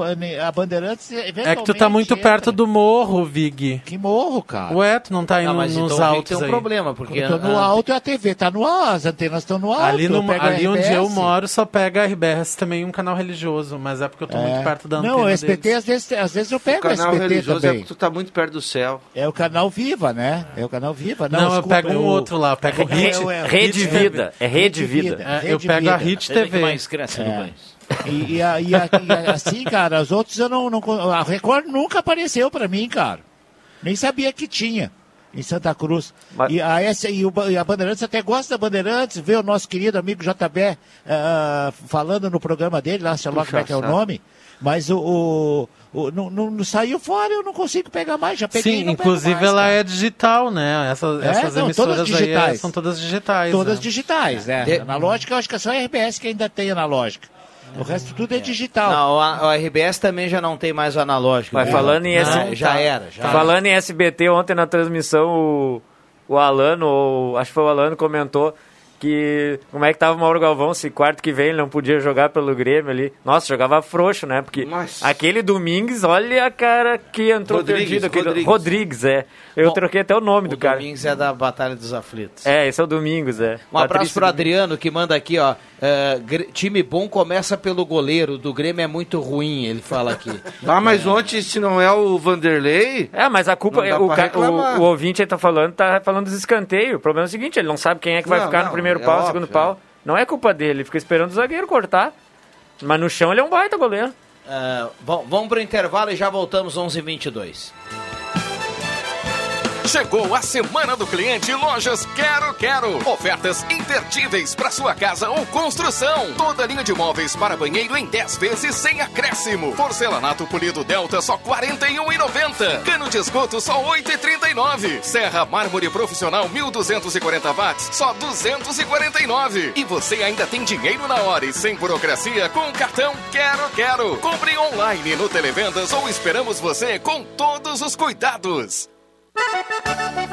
a Bandeirantes É que tu tá muito entra. perto do morro, Vig. Que morro, cara. Ué, tu não tá indo Não, mas nos então o Vig altos tem um aí. problema, porque Eu tô no alto e a TV tá no alto, as antenas estão no alto. Ali, eu no, ali onde eu moro só pega a RBS também um canal religioso, mas é porque eu tô muito É. perto da antena Não, o SBT deles. às vezes, às vezes eu pego o canal SBT religioso é também. porque tu tá muito perto do céu. É o canal Viva, né? É o canal Viva. Não, eu desculpa, pego um outro lá, eu pego o Hit. é o- Rede Hit Vida, TV. é Rede Vida. É, eu pego a. Hit TV. mais cresce no É. país. E, e, a- e e assim, cara, os outros eu não, não. A Record nunca apareceu pra mim, cara. Nem sabia que tinha em Santa Cruz. E, a, essa, e, o e a Bandeirantes até gosta da Bandeirantes, vê o nosso querido amigo JB ah, falando no programa dele, lá, sei lá Puxa como é que é o nome. Mas o. o, o- não, não- não saiu fora, eu não consigo pegar mais. Já peguei Sim, não pego inclusive mais, ela cara. é digital, né? Essa- É, essas não, emissoras todas aí é- digitais. são todas digitais. Todas né? digitais, né? De- Analógica, eu acho que é só a RBS que ainda tem analógica. O resto tudo é digital. Não, a, a RBS também já não tem mais o analógico. Mas falando em Ah, S- já tá. era, já Falando em SBT, ontem na transmissão, o, o Alano, ou acho que foi o Alano, comentou que como é que tava o Mauro Galvão, se quarto que vem ele não podia jogar pelo Grêmio ali. Nossa, jogava frouxo, né? Porque aquele Domingues, olha a cara que entrou Rodrigues, perdido. Aquele... Rodrigues. Rodrigues, é. Eu Bom, troquei até o nome do O cara. Domingos é da Batalha dos Aflitos. É, esse é o Domingos, é. Um abraço Patrício pro Adriano que manda aqui, ó. é, Gr- time bom começa pelo goleiro, do Grêmio é muito ruim, ele fala aqui. Ah, mas ontem, se não é o Vanderlei. É, mas a culpa, dá o, o, o ouvinte aí tá falando, tá falando dos escanteios. O problema é o seguinte, ele não sabe quem é que vai Não, ficar não, no primeiro é pau, óbvio, segundo pau. Não é culpa dele, ele fica esperando o zagueiro cortar. Mas no chão ele é um baita goleiro. É, vam- vamos pro intervalo e já voltamos 11h22. Chegou a semana do cliente Lojas Quero Quero. Ofertas imperdíveis para sua casa ou construção. Toda linha de móveis para banheiro em 10 vezes sem acréscimo. Porcelanato polido Delta só R$ 41,90. Cano de esgoto só R$ 8,39. Serra mármore profissional 1240 watts só R$ 249. E você ainda tem dinheiro na hora e sem burocracia com o cartão Quero Quero. Compre online no Televendas ou esperamos você com todos os cuidados.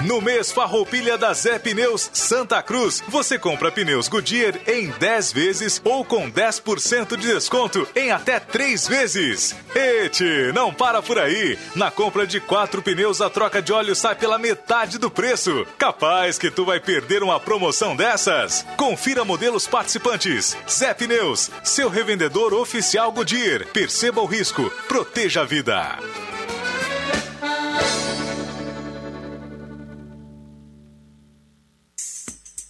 No mês Farroupilha da Zé Pneus Santa Cruz, você compra pneus Goodyear em 10 vezes ou com 10% de desconto em até 3 vezes. Ete, não para por aí. Na compra de 4 pneus, a troca de óleo sai pela metade do preço. Capaz que tu vai perder uma promoção dessas? Confira modelos participantes. Zé Pneus, seu revendedor oficial Goodyear. Perceba o risco, proteja a vida.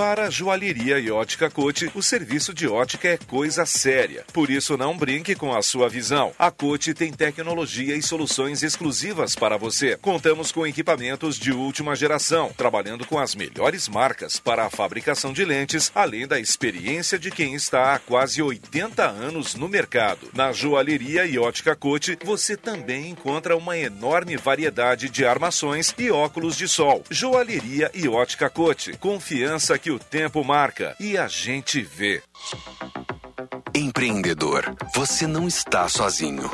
Para a joalheria e ótica Cote, o serviço de ótica é coisa séria. Por isso, não brinque com a sua visão. A Cote tem tecnologia e soluções exclusivas para você. Contamos com equipamentos de última geração, trabalhando com as melhores marcas para a fabricação de lentes, além da experiência de quem está há quase 80 anos no mercado. Na joalheria e ótica Cote, você também encontra uma enorme variedade de armações e óculos de sol. Joalheria e ótica Cote. Confiança que o tempo marca e a gente vê. Empreendedor, você não está sozinho.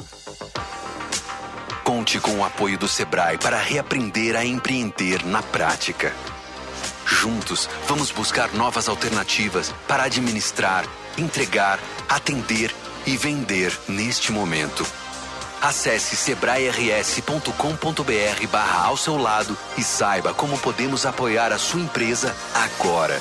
Conte com o apoio do Sebrae para reaprender a empreender na prática. Juntos, vamos buscar novas alternativas para administrar, entregar, atender e vender neste momento. Acesse sebrae-rs.com.br barra ao seu lado e saiba como podemos apoiar a sua empresa agora.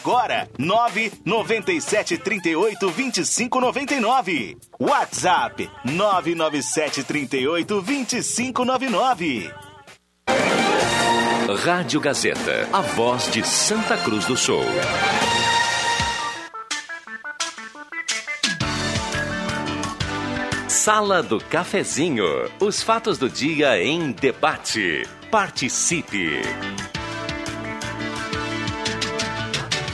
997 38 25 99. WhatsApp 997 38 25 99. Rádio Gazeta, a voz de Santa Cruz do Sul. Sala do Cafezinho. Os fatos do dia em debate. Participe.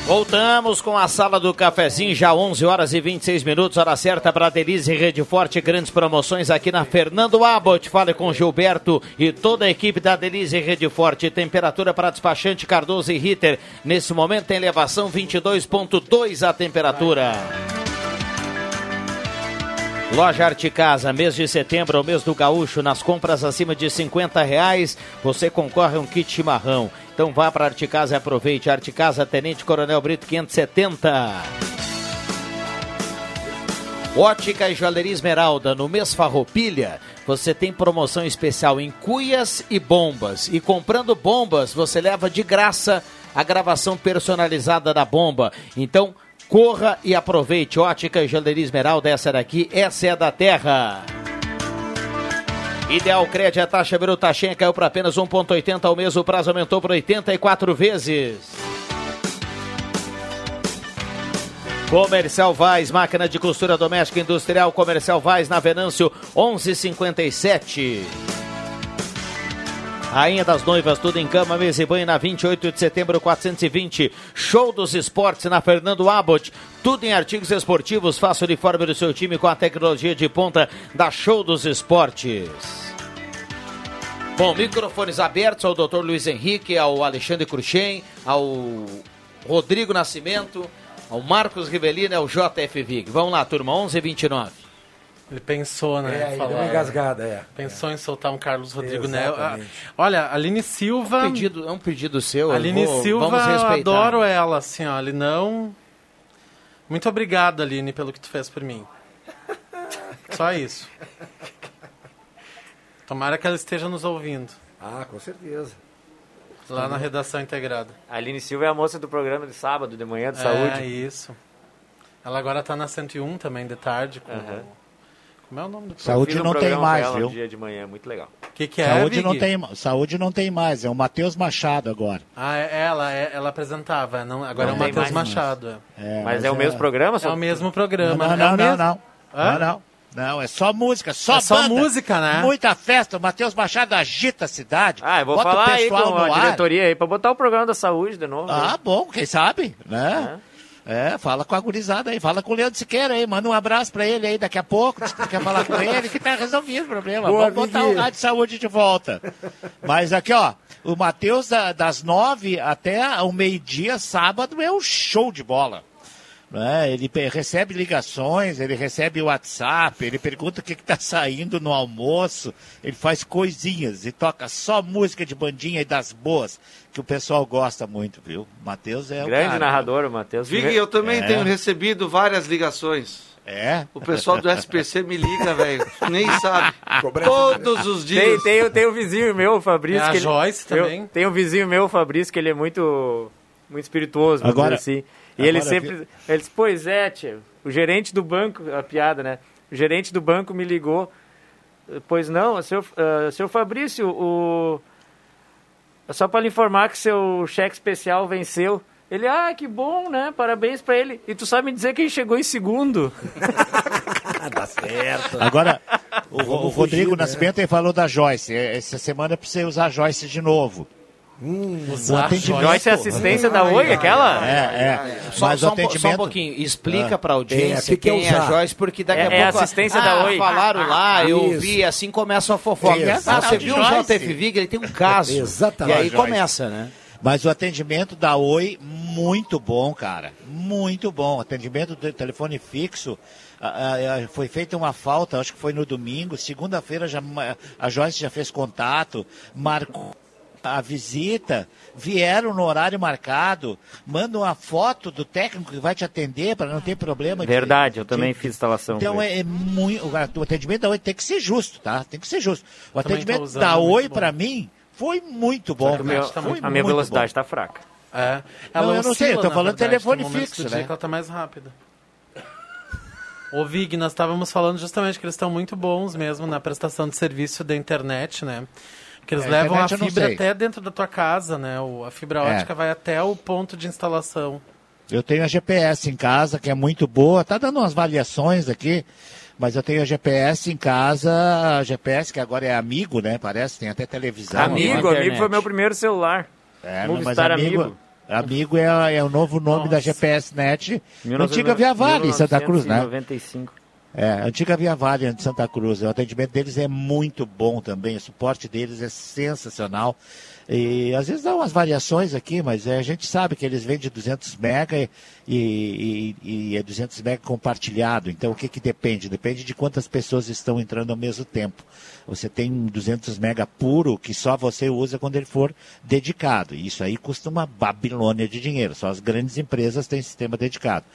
Voltamos com a sala do cafezinho, já 11 horas e 26 minutos, hora certa para Denise Rede Forte, grandes promoções aqui na Fernando Abbott. Fale com Gilberto e toda a equipe da Denise Rede Forte. Temperatura para despachante Cardoso e Ritter. Nesse momento tem elevação 22.2 a temperatura. Loja Arte Casa, mês de setembro, o mês do gaúcho, nas compras acima de 50 reais, você concorre a um kit chimarrão. Então vá para Arte Casa e aproveite. Arte Casa, Tenente Coronel Brito 570. Ótica e Joalheria Esmeralda, no mês Farroupilha, você tem promoção especial em cuias e bombas. E comprando bombas, você leva de graça a gravação personalizada da bomba. Então, corra e aproveite. Ótica e Joalheria Esmeralda, essa daqui, essa é da terra. Ideal Crédito, a taxa taxinha, caiu para apenas 1,80 ao mês, o prazo aumentou por 84 vezes. Comercial Vaz, máquina de costura doméstica industrial Comercial Vaz, na Venâncio 1157. Rainha das Noivas, tudo em cama, mesa e banho na 28 de setembro 420. Show dos Esportes na Fernando Abbott. Tudo em artigos esportivos. Faça o uniforme do seu time com a tecnologia de ponta da Show dos Esportes. Bom, microfones abertos ao Dr. Luiz Henrique, ao Alexandre Cruxem, ao Rodrigo Nascimento, ao Marcos Rivelino e ao JF Vig. Vamos lá, turma, 11 h 29 Ele pensou, né? É, aí deu uma engasgada, é. Pensou em soltar um Carlos Rodrigo Né? Exatamente. Olha, Aline Silva. É um pedido, é um pedido seu. eu Aline vou- Silva, vamos eu adoro ela, assim, ó. Ele não. Muito obrigado, Aline, pelo que tu fez por mim. Só isso. Tomara que ela esteja nos ouvindo. Ah, com certeza. Lá na redação integrada. A Aline Silva é a moça do programa de sábado, de manhã, de É, saúde. isso. Ela agora tá na 101 também, de tarde. Com... Aham. Como é o nome do Saúde um não tem mais, ela viu? No dia de manhã, muito legal. O que, que é, saúde, não tem, saúde não tem mais, é o Matheus Machado agora. Ah, é ela, é- ela apresentava. Não, agora Não é o Matheus. Machado. É, Mas é o mesmo programa? É o mesmo programa. Não, é não, o não, mesmo... não. Não, não. Não, é só música, só É só banda. música, né? Muita festa. O Matheus Machado agita a cidade. Ah, eu vou Bota o falar aí pessoal com a diretoria aí pra botar o programa da saúde de novo. Ah, né? bom, quem sabe, né? É. fala com a gurizada aí, fala com o Leandro Siqueira aí, manda um abraço pra ele aí daqui a pouco, que tu quer falar com ele, que tá resolvido o problema. Boa, Vamos botar o rádio de saúde de volta. Mas aqui, ó, o Matheus da- das nove até o meio-dia, sábado, é um show de bola. Né? Ele recebe ligações, ele recebe WhatsApp, ele pergunta o que está saindo no almoço, ele faz coisinhas e toca só música de bandinha e das boas, que o pessoal gosta muito, viu? Matheus é o Grande cara, narrador, o Matheus. Vig, eu também É. tenho recebido várias ligações. É? O pessoal do SPC me liga, velho. Nem sabe. Todos os dias. Tem, tem, tem um vizinho meu, o Fabrício. É a que ele- Joyce eu- também. tem um vizinho meu, o Fabrício, que ele é muito, muito espirituoso, Agora- assim. E ele sempre. Ele disse, pois é, tia, o gerente do banco, a piada, né? O gerente do banco me ligou. Pois não, seu, ah, seu Fabrício, o. Só para lhe informar que seu cheque especial venceu. Ele, ah, que bom, né? Parabéns para ele. E tu sabe me dizer quem chegou em segundo? Tá certo. Agora, o, Vamos o Rodrigo fugir, né? Nascimento ele falou da Joyce. É, Essa semana é pra você usar a Joyce de novo. Hum, O atendimento- Joyce é assistência da Oi, aquela? É, é. Só, Mas só o um, só um pouquinho, explica Ah. pra audiência É, que é quem é a? Joyce, porque daqui É- a é pouco... assistência ah, da Oi. falaram lá, eu Isso. vi, assim começa a fofoca. Ah, você viu o. JF Vig, ele tem um caso. Exatamente. E aí começa, né? Mas o atendimento da Oi, muito bom, cara. Muito bom. Atendimento do telefone fixo. ah, ah, foi feita uma falta, acho que foi no domingo. Segunda-feira já, a Joyce já fez contato, marcou a visita, vieram no horário marcado, mandam uma foto do técnico que vai te atender para não ter problema. de- Verdade, eu de- também fiz instalação. Então é, é muito. O atendimento da Oi tem que ser justo, tá? Tem que ser justo. O Também atendimento da Oi, para mim, foi muito bom. Meu-. Foi a minha velocidade está fraca. É. Não, eu não sei, eu tô na falando verdade, telefone fixo, dia né? que ela tá mais rápida. Ô Vig, nós estávamos falando justamente que eles estão muito bons mesmo na prestação de serviço da internet, né? Que eles É, levam a fibra até dentro da tua casa, né? O, a fibra É. ótica vai até o ponto de instalação. Eu tenho a GPS em casa, que é muito boa. Tá dando umas variações aqui, mas eu tenho a GPS em casa, a GPS que agora é amigo, né? Parece, tem até televisão. Amigo, agora. amigo foi meu primeiro celular. É, mas amigo, Amigo. amigo é, é o novo nome da GPS Net. Antiga Via Vale, em Santa Cruz, né? 1995. É, antiga Via Vale de Santa Cruz. O atendimento deles é muito bom também, o suporte deles é sensacional. E às vezes dá umas variações aqui, mas é, a gente sabe que eles vendem 200 mega e, e, e- é 200 mega compartilhado. Então o que, que depende? Depende de quantas pessoas estão entrando ao mesmo tempo. Você tem um 200 mega puro que só você usa quando ele for dedicado. Isso aí custa uma babilônia de dinheiro. Só as grandes empresas têm sistema dedicado.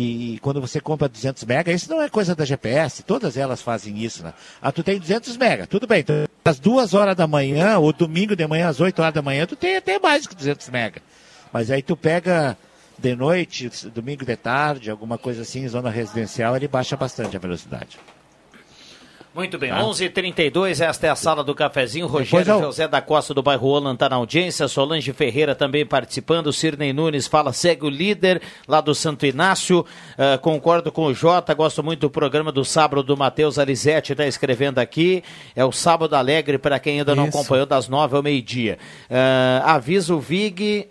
E quando você compra 200 mega, isso não é coisa da GPS, todas elas fazem isso, né? Ah, tu tem 200 mega, tudo bem. Então, às duas horas da manhã, ou domingo de manhã, às 8 horas da manhã, tu tem até mais que 200 mega. Mas aí tu pega de noite, domingo de tarde, alguma coisa assim, zona residencial, ele baixa bastante a velocidade. Muito bem, Tá. 11:32 esta é a sala do cafezinho. Rogério eu- José da Costa do bairro Holland está na audiência. Solange Ferreira também participando. Cirnei Nunes fala, segue o líder lá do Santo Inácio. Ah, concordo com o Jota, gosto muito do programa do sábado do Matheus Alizete, está escrevendo aqui. É o Sábado Alegre para quem ainda não Isso. acompanhou, das nove ao meio-dia. Ah, avisa o Vig.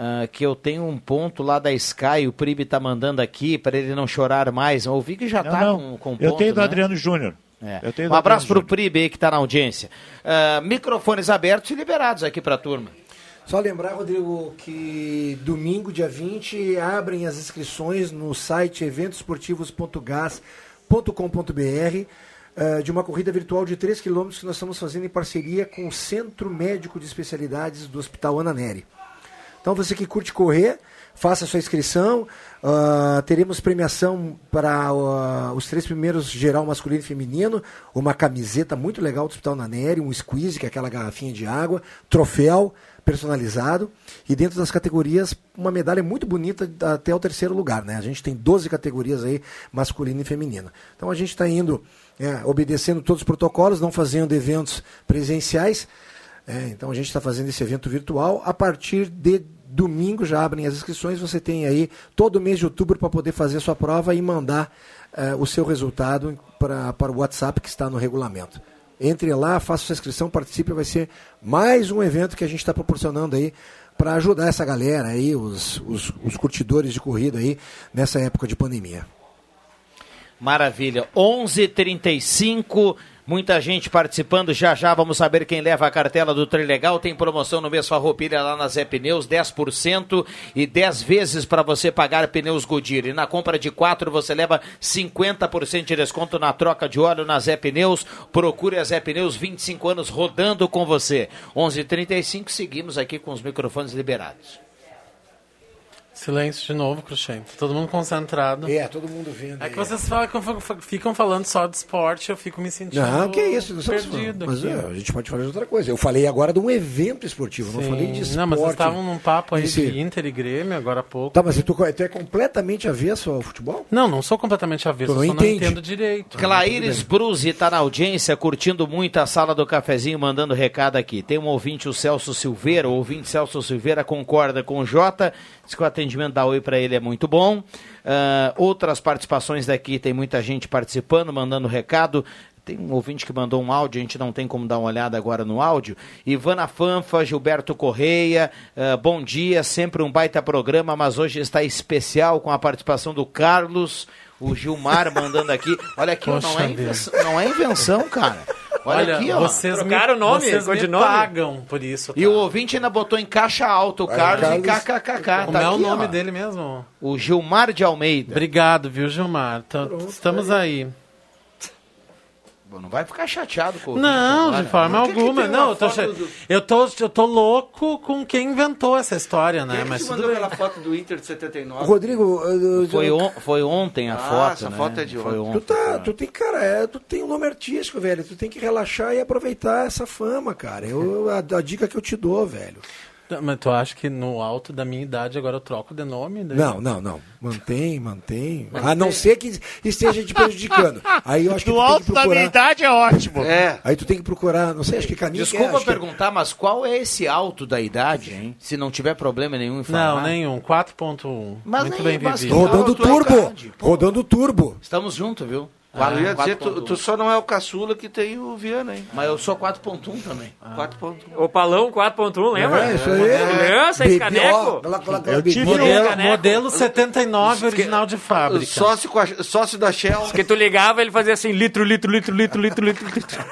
Ah, que eu tenho um ponto lá da Sky, o Pribe tá mandando aqui para ele não chorar mais. O Vig já Não, tá não. com, com ponto, Eu tenho do né? Adriano Júnior. É. Eu Um abraço Adriano pro Pribe aí que está na audiência. Ah, microfones abertos e liberados aqui para a turma. Só lembrar, Rodrigo, que domingo, dia 20, abrem as inscrições no site eventosportivos.gas.com.br eh, de uma corrida virtual de 3 km que nós estamos fazendo em parceria com o Centro Médico de Especialidades do Hospital Ana Neri. Então você que curte correr, faça sua inscrição. Ah, teremos premiação para ah, os três primeiros geral masculino e feminino, uma camiseta muito legal do Hospital Naneri, um squeeze, que é aquela garrafinha de água, troféu personalizado e dentro das categorias uma medalha muito bonita até o terceiro lugar, né? A gente tem 12 categorias aí masculina e feminina. Então a gente está indo é, obedecendo todos os protocolos, não fazendo eventos presenciais. É, então a gente está fazendo esse evento virtual a partir de domingo já abrem as inscrições. Você tem aí todo mês de outubro para poder fazer a sua prova e mandar eh, o seu resultado para o WhatsApp que está no regulamento. Entre lá, faça sua inscrição, participe, vai ser mais um evento que a gente está proporcionando aí para ajudar essa galera aí, os, os, os curtidores de corrida aí, nessa época de pandemia. Maravilha. 11:35 Muita gente participando, já já vamos saber quem leva a cartela do Trilegal. Tem promoção no mês Farroupilha lá na Zé Pneus, 10% e 10 vezes para você pagar pneus Goodyear. E na compra de 4 você leva 50% de desconto na troca de óleo na Zé Pneus. Procure a Zé Pneus, 25 anos rodando com você. 11:35 seguimos aqui com os microfones liberados. Silêncio de novo, Cruxem. Todo mundo concentrado. É, todo mundo vendo. É que vocês falam, ficam falando só de esporte, eu fico me sentindo Não, que isso, não estamos perdido. Mas é, a gente pode falar de outra coisa. Eu falei agora de um evento esportivo, não Sim. falei de esporte. Não, mas vocês estavam num papo aí em si. de Inter e Grêmio agora há pouco. Tá, mas tu, tu é completamente avesso ao futebol? Não, não sou completamente avesso, não só entende. não entendo direito. Claires Bruzi está na audiência, curtindo muito a sala do cafezinho, mandando recado aqui. Tem um ouvinte, o Celso Silveira, o ouvinte Celso Silveira concorda com o Jota, diz que o atendimento da Oi para ele é muito bom. Ah, outras participações daqui, tem muita gente participando, mandando recado. Tem um ouvinte que mandou um áudio, a gente não tem como dar uma olhada agora no áudio. Ivana Fanfa, Gilberto Correia, ah, bom dia, sempre um baita programa, mas hoje está especial com a participação do Carlos, o Gilmar mandando aqui. Olha aqui, não, é invenção, não é invenção, cara. Olha, aqui, ó. vocês Trocaram me, o nome, vocês me pagam por isso. E o ouvinte ainda botou em caixa alta o Carlos, e KKKK. Como tá é o nome ó. dele mesmo? O Gilmar de Almeida. Obrigado, viu, Gilmar? Tá- estamos aí. Bom, Não vai ficar chateado com o Não, agora. de forma Por que que alguma. tem Não, eu tô, do- eu, tô, eu tô louco com quem inventou essa história, né? Quem é que Mas te tudo mandou aquela foto do Inter de 79? Rodrigo, eu- Foi, on- foi ontem a Ah, foto, essa né? foto é de Foi ontem. Tu, tá, tu tem, cara, é, tu tem um nome artístico, velho. Tu tem que relaxar e aproveitar essa fama, cara. Eu, a, a dica que eu te dou, velho. Mas tu acha que no alto da minha idade agora eu troco de nome? Daí- Não, não, não. Mantém, mantém. A não ser que esteja te prejudicando. Aí eu acho que Do que alto da procurar. minha idade é ótimo. É. Aí tu tem que procurar, não sei, acho que caninha. Desculpa acho que- perguntar, mas qual é esse alto da idade, hein? Se não tiver problema nenhum em falar. Não, nenhum. 4.1. Mas Muito nem bem vivido. Rodando tu é turbo. card, Rodando turbo. Estamos juntos, viu? Ah, Quatro dizer, tu, tu só não é o caçula que tem o Viana, hein? Mas eu sou 4.1 também. 4.1. O Palão 4.1, lembra? É, isso aí. Esse Bebê, caneco? Eu tive. Modelo, modelo 79, original de fábrica. Sócio, com a- sócio da Shell. Porque tu ligava, ele fazia assim, litro, litro, litro, litro, litro, litro, litro.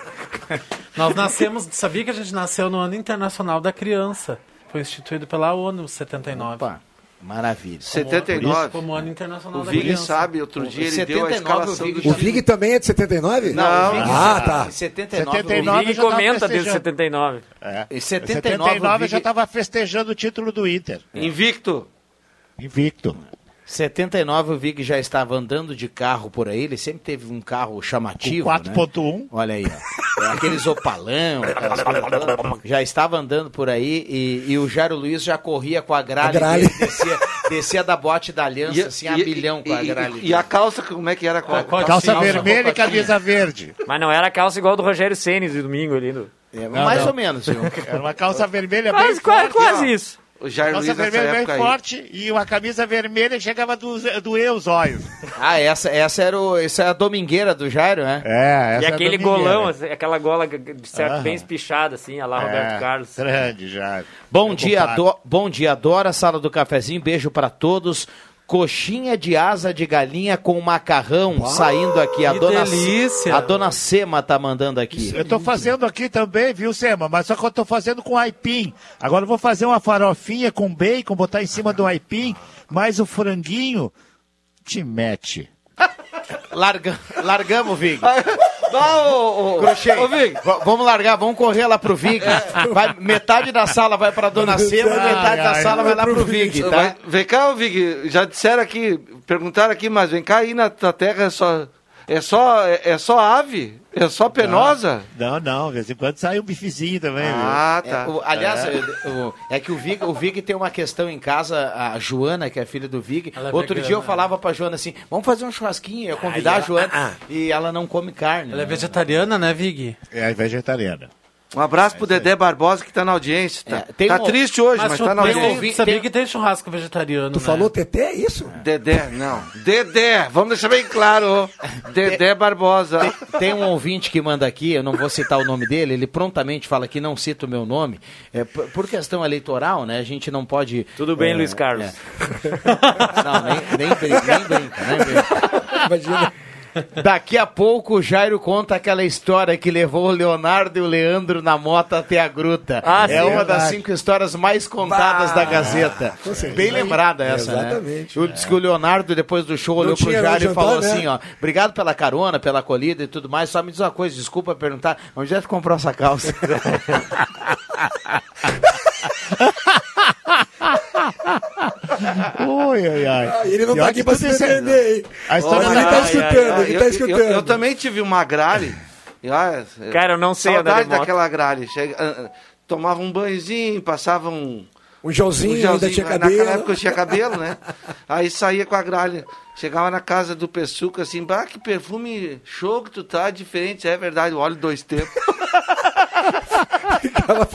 Nós nascemos, sabia que a gente nasceu no Ano Internacional da Criança. Foi instituído pela ONU, 79. Opa, maravilha. 79. Como Ano Internacional O da Vig Criança. sabe, outro dia ele 79 deu a escalação o do Vig O Vig também é de 79? Não, o Vig Ah, tá. em 79. 79 O Vig já tava comenta desde festejando. 79. É. Em Em 79, 79 o já Vig- estava festejando o título do Inter. Invicto. Invicto. 79 o Vig já estava andando de carro por aí, ele sempre teve um carro chamativo. Com né? 4.1. Olha aí, ó. É Aqueles opalão, aquelas coisas todas. já estava andando por aí e, e o Jairo Luiz já corria com a gralha, A descia, descia da bote da aliança, assim, a milhão com a e- gralha. E, a calça, como é que era? Qual- qual- Calça calça vermelha e camisa verde. Mas não era a calça igual do Rogério Ceni de domingo ali. No... É, Não, mais não. ou menos, viu? Era uma calça vermelha bem Quase, quase, forte. quase ó. isso. O Jair Calça Luiz nessa vermelha bem aí. forte e uma camisa vermelha chegava do, doer os olhos. Ah, essa, essa era o, essa é a domingueira do Jairo, né? É, essa E é a aquele domingueira. golão, assim, aquela gola de certo bem espichada, assim, a lá Roberto É, Carlos. Grande já. Bom Meu dia, ado- bom dia, adora a sala do cafezinho, beijo pra todos. Coxinha de asa de galinha com macarrão saindo aqui. A que dona, delícia. a dona Sema tá mandando aqui. Eu tô fazendo aqui também, viu, Sema? Mas só que eu tô fazendo com aipim. Agora eu vou fazer uma farofinha com bacon, botar em cima do aipim, mais o franguinho. Te mete. Larga, largamos, Vig. Não, ô, ô, Crochê. ô, vamos largar, vamos correr lá pro Vig. Vai, metade da sala vai pra dona Sema, Ai, metade da ai, sala vai lá pro Vig, tá? Vai- Vem cá, ô, Vig, já disseram aqui, perguntaram aqui, mas vem cá aí na tua terra é só, é só, é, é só ave? É só penosa? Não, não, de vez em quando sai um bifezinho também, Ah, É, tá. o- aliás, eu- o- é que o Vig, o Vig tem uma questão em casa, a Joana, que é filha do Vig. Ela é Outro vegana, dia eu né? falava pra Joana assim: vamos fazer um churrasquinho, eu ia convidar Ai, a Joana. ah, E ela não come carne. Ela é né? vegetariana, né, Vig? viu? É vegetariana. Um abraço pro Dedé Barbosa que tá na audiência. Tá, tem tá um- triste hoje, Mas mas, tá na tem- audiência. sabia que tem churrasco vegetariano, Tu né? falou Teté, é isso? Dedé, não. Dedé, vamos deixar bem claro. Dedé Barbosa. Tem, tem um ouvinte que manda aqui, eu não vou citar o nome dele, ele prontamente fala que não cita o meu nome. É, por, por questão eleitoral, né? A gente não pode. Tudo bem, é, Luiz Carlos. é. Não, nem, nem, brinca, nem brinca, nem brinca. Imagina. Daqui a pouco o Jairo conta aquela história que levou o Leonardo e o Leandro na moto até a gruta. Ah, é sim, uma das verdade. cinco histórias mais contadas Bah, da Gazeta. Bem lembrada essa, Exatamente, né? Disse que o Leonardo, depois do show, Não olhou pro Jairo e falou né? assim, ó, obrigado pela carona, pela acolhida e tudo mais, só me diz uma coisa, desculpa perguntar, onde é que comprou essa calça? Oi, ai, ai. Ah, ele não E tá aqui pra se defender, hein? A história ele tá ai, escutando, ai, ele Eu- tá eu- escutando. Eu, eu também tive uma gralha. E, ah, Cara, eu não sei andar Saudade de moto. daquela gralha. Chega, ah, tomava um banhozinho, passava um... Um gelzinho, ainda tinha Naquela cabelo. época eu tinha cabelo, né? Aí saía com a gralha. Chegava na casa do Pessuca assim, bah, que perfume show que tu tá, diferente. É verdade, o óleo dois tempos.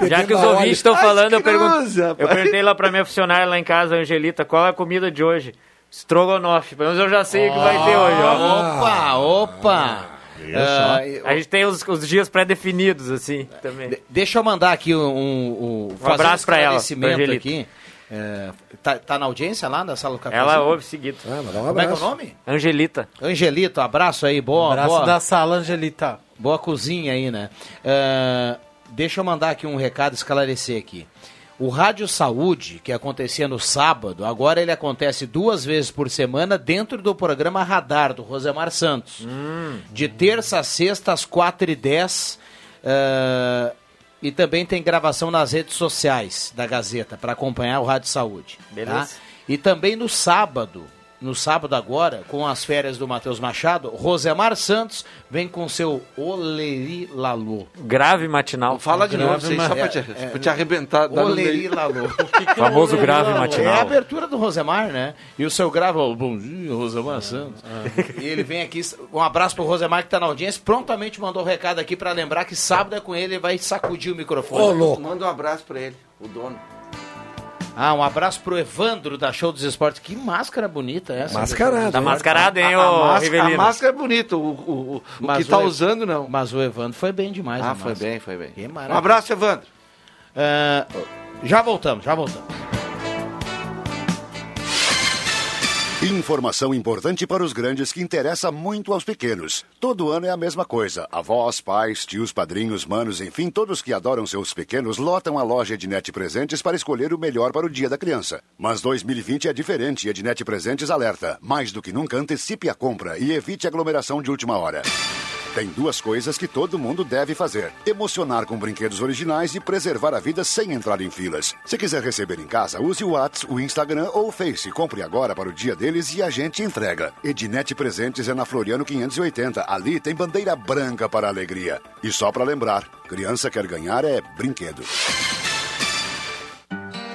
Já que os ouvintes estão falando, eu, pergun- cruza, eu perguntei lá pra minha funcionária lá em casa, a Angelita, qual é a comida de hoje? Strogonoff. Pelo menos eu já sei o que vai ter hoje, ó. Opa, opa! Ah, A gente tem os, os dias pré-definidos, assim, também. Deixa eu mandar aqui um, um, Um abraço pra ela, pra aqui. É, tá, tá na audiência lá na sala do café? Ela ouve seguido. Ah, um Como é que é o nome? Angelita. Angelita, um abraço aí, boa. Abraço boa, da sala, Angelita. boa cozinha aí, né? É, deixa eu mandar aqui um recado, esclarecer aqui. O Rádio Saúde, que acontecia no sábado, agora ele acontece duas vezes por semana dentro do programa Radar, do Rosemar Santos. De terça a sexta, às 4h10. eh, e também tem gravação nas redes sociais da Gazeta, para acompanhar o Rádio Saúde. tá? Beleza. E também no sábado, no sábado agora, com as férias do Matheus Machado, Rosemar Santos vem com seu Oleri Lalu. Grave matinal. Fala de novo, isso aí, só é, pra te, é, pra te arrebentar. Oleri meio. Lalu. Famoso grave É a matinal. abertura do Rosemar, né? E o seu grave, ó, bom dia, Rosemar Santos. E ele vem aqui, um abraço pro Rosemar que tá na audiência, prontamente mandou um recado aqui pra lembrar que sábado é com ele, ele vai sacudir o microfone. Ô, louco. Manda um abraço pra ele, o dono. Ah, um abraço pro Evandro da Show dos Esportes. Que máscara bonita essa. Mascarado. Tá mascarado, hein, a, ô a, máscara, a Rivelino? máscara é bonita, o, o, o, o que tá o- usando não. Mas o Evandro foi bem demais. Ah, foi máscara. bem, foi bem. Que Um maravilha. abraço, Evandro. Ah, já voltamos, já voltamos. Informação importante para os grandes que interessa muito aos pequenos. Todo ano é a mesma coisa. Avós, pais, tios, padrinhos, manos, enfim, todos que adoram seus pequenos lotam a loja Ednet Presentes para escolher o melhor para o dia da criança. Mas 2020 é diferente e Ednet Presentes alerta. Mais do que nunca, antecipe a compra e evite aglomeração de última hora. Tem duas coisas que todo mundo deve fazer: emocionar com brinquedos originais e preservar a vida sem entrar em filas. Se quiser receber em casa, use o WhatsApp, o Instagram ou o Face. Compre agora para o dia deles e a gente entrega. Ednet Presentes é na Floriano 580. Ali tem bandeira branca para a alegria. E só para lembrar: criança quer ganhar é brinquedo.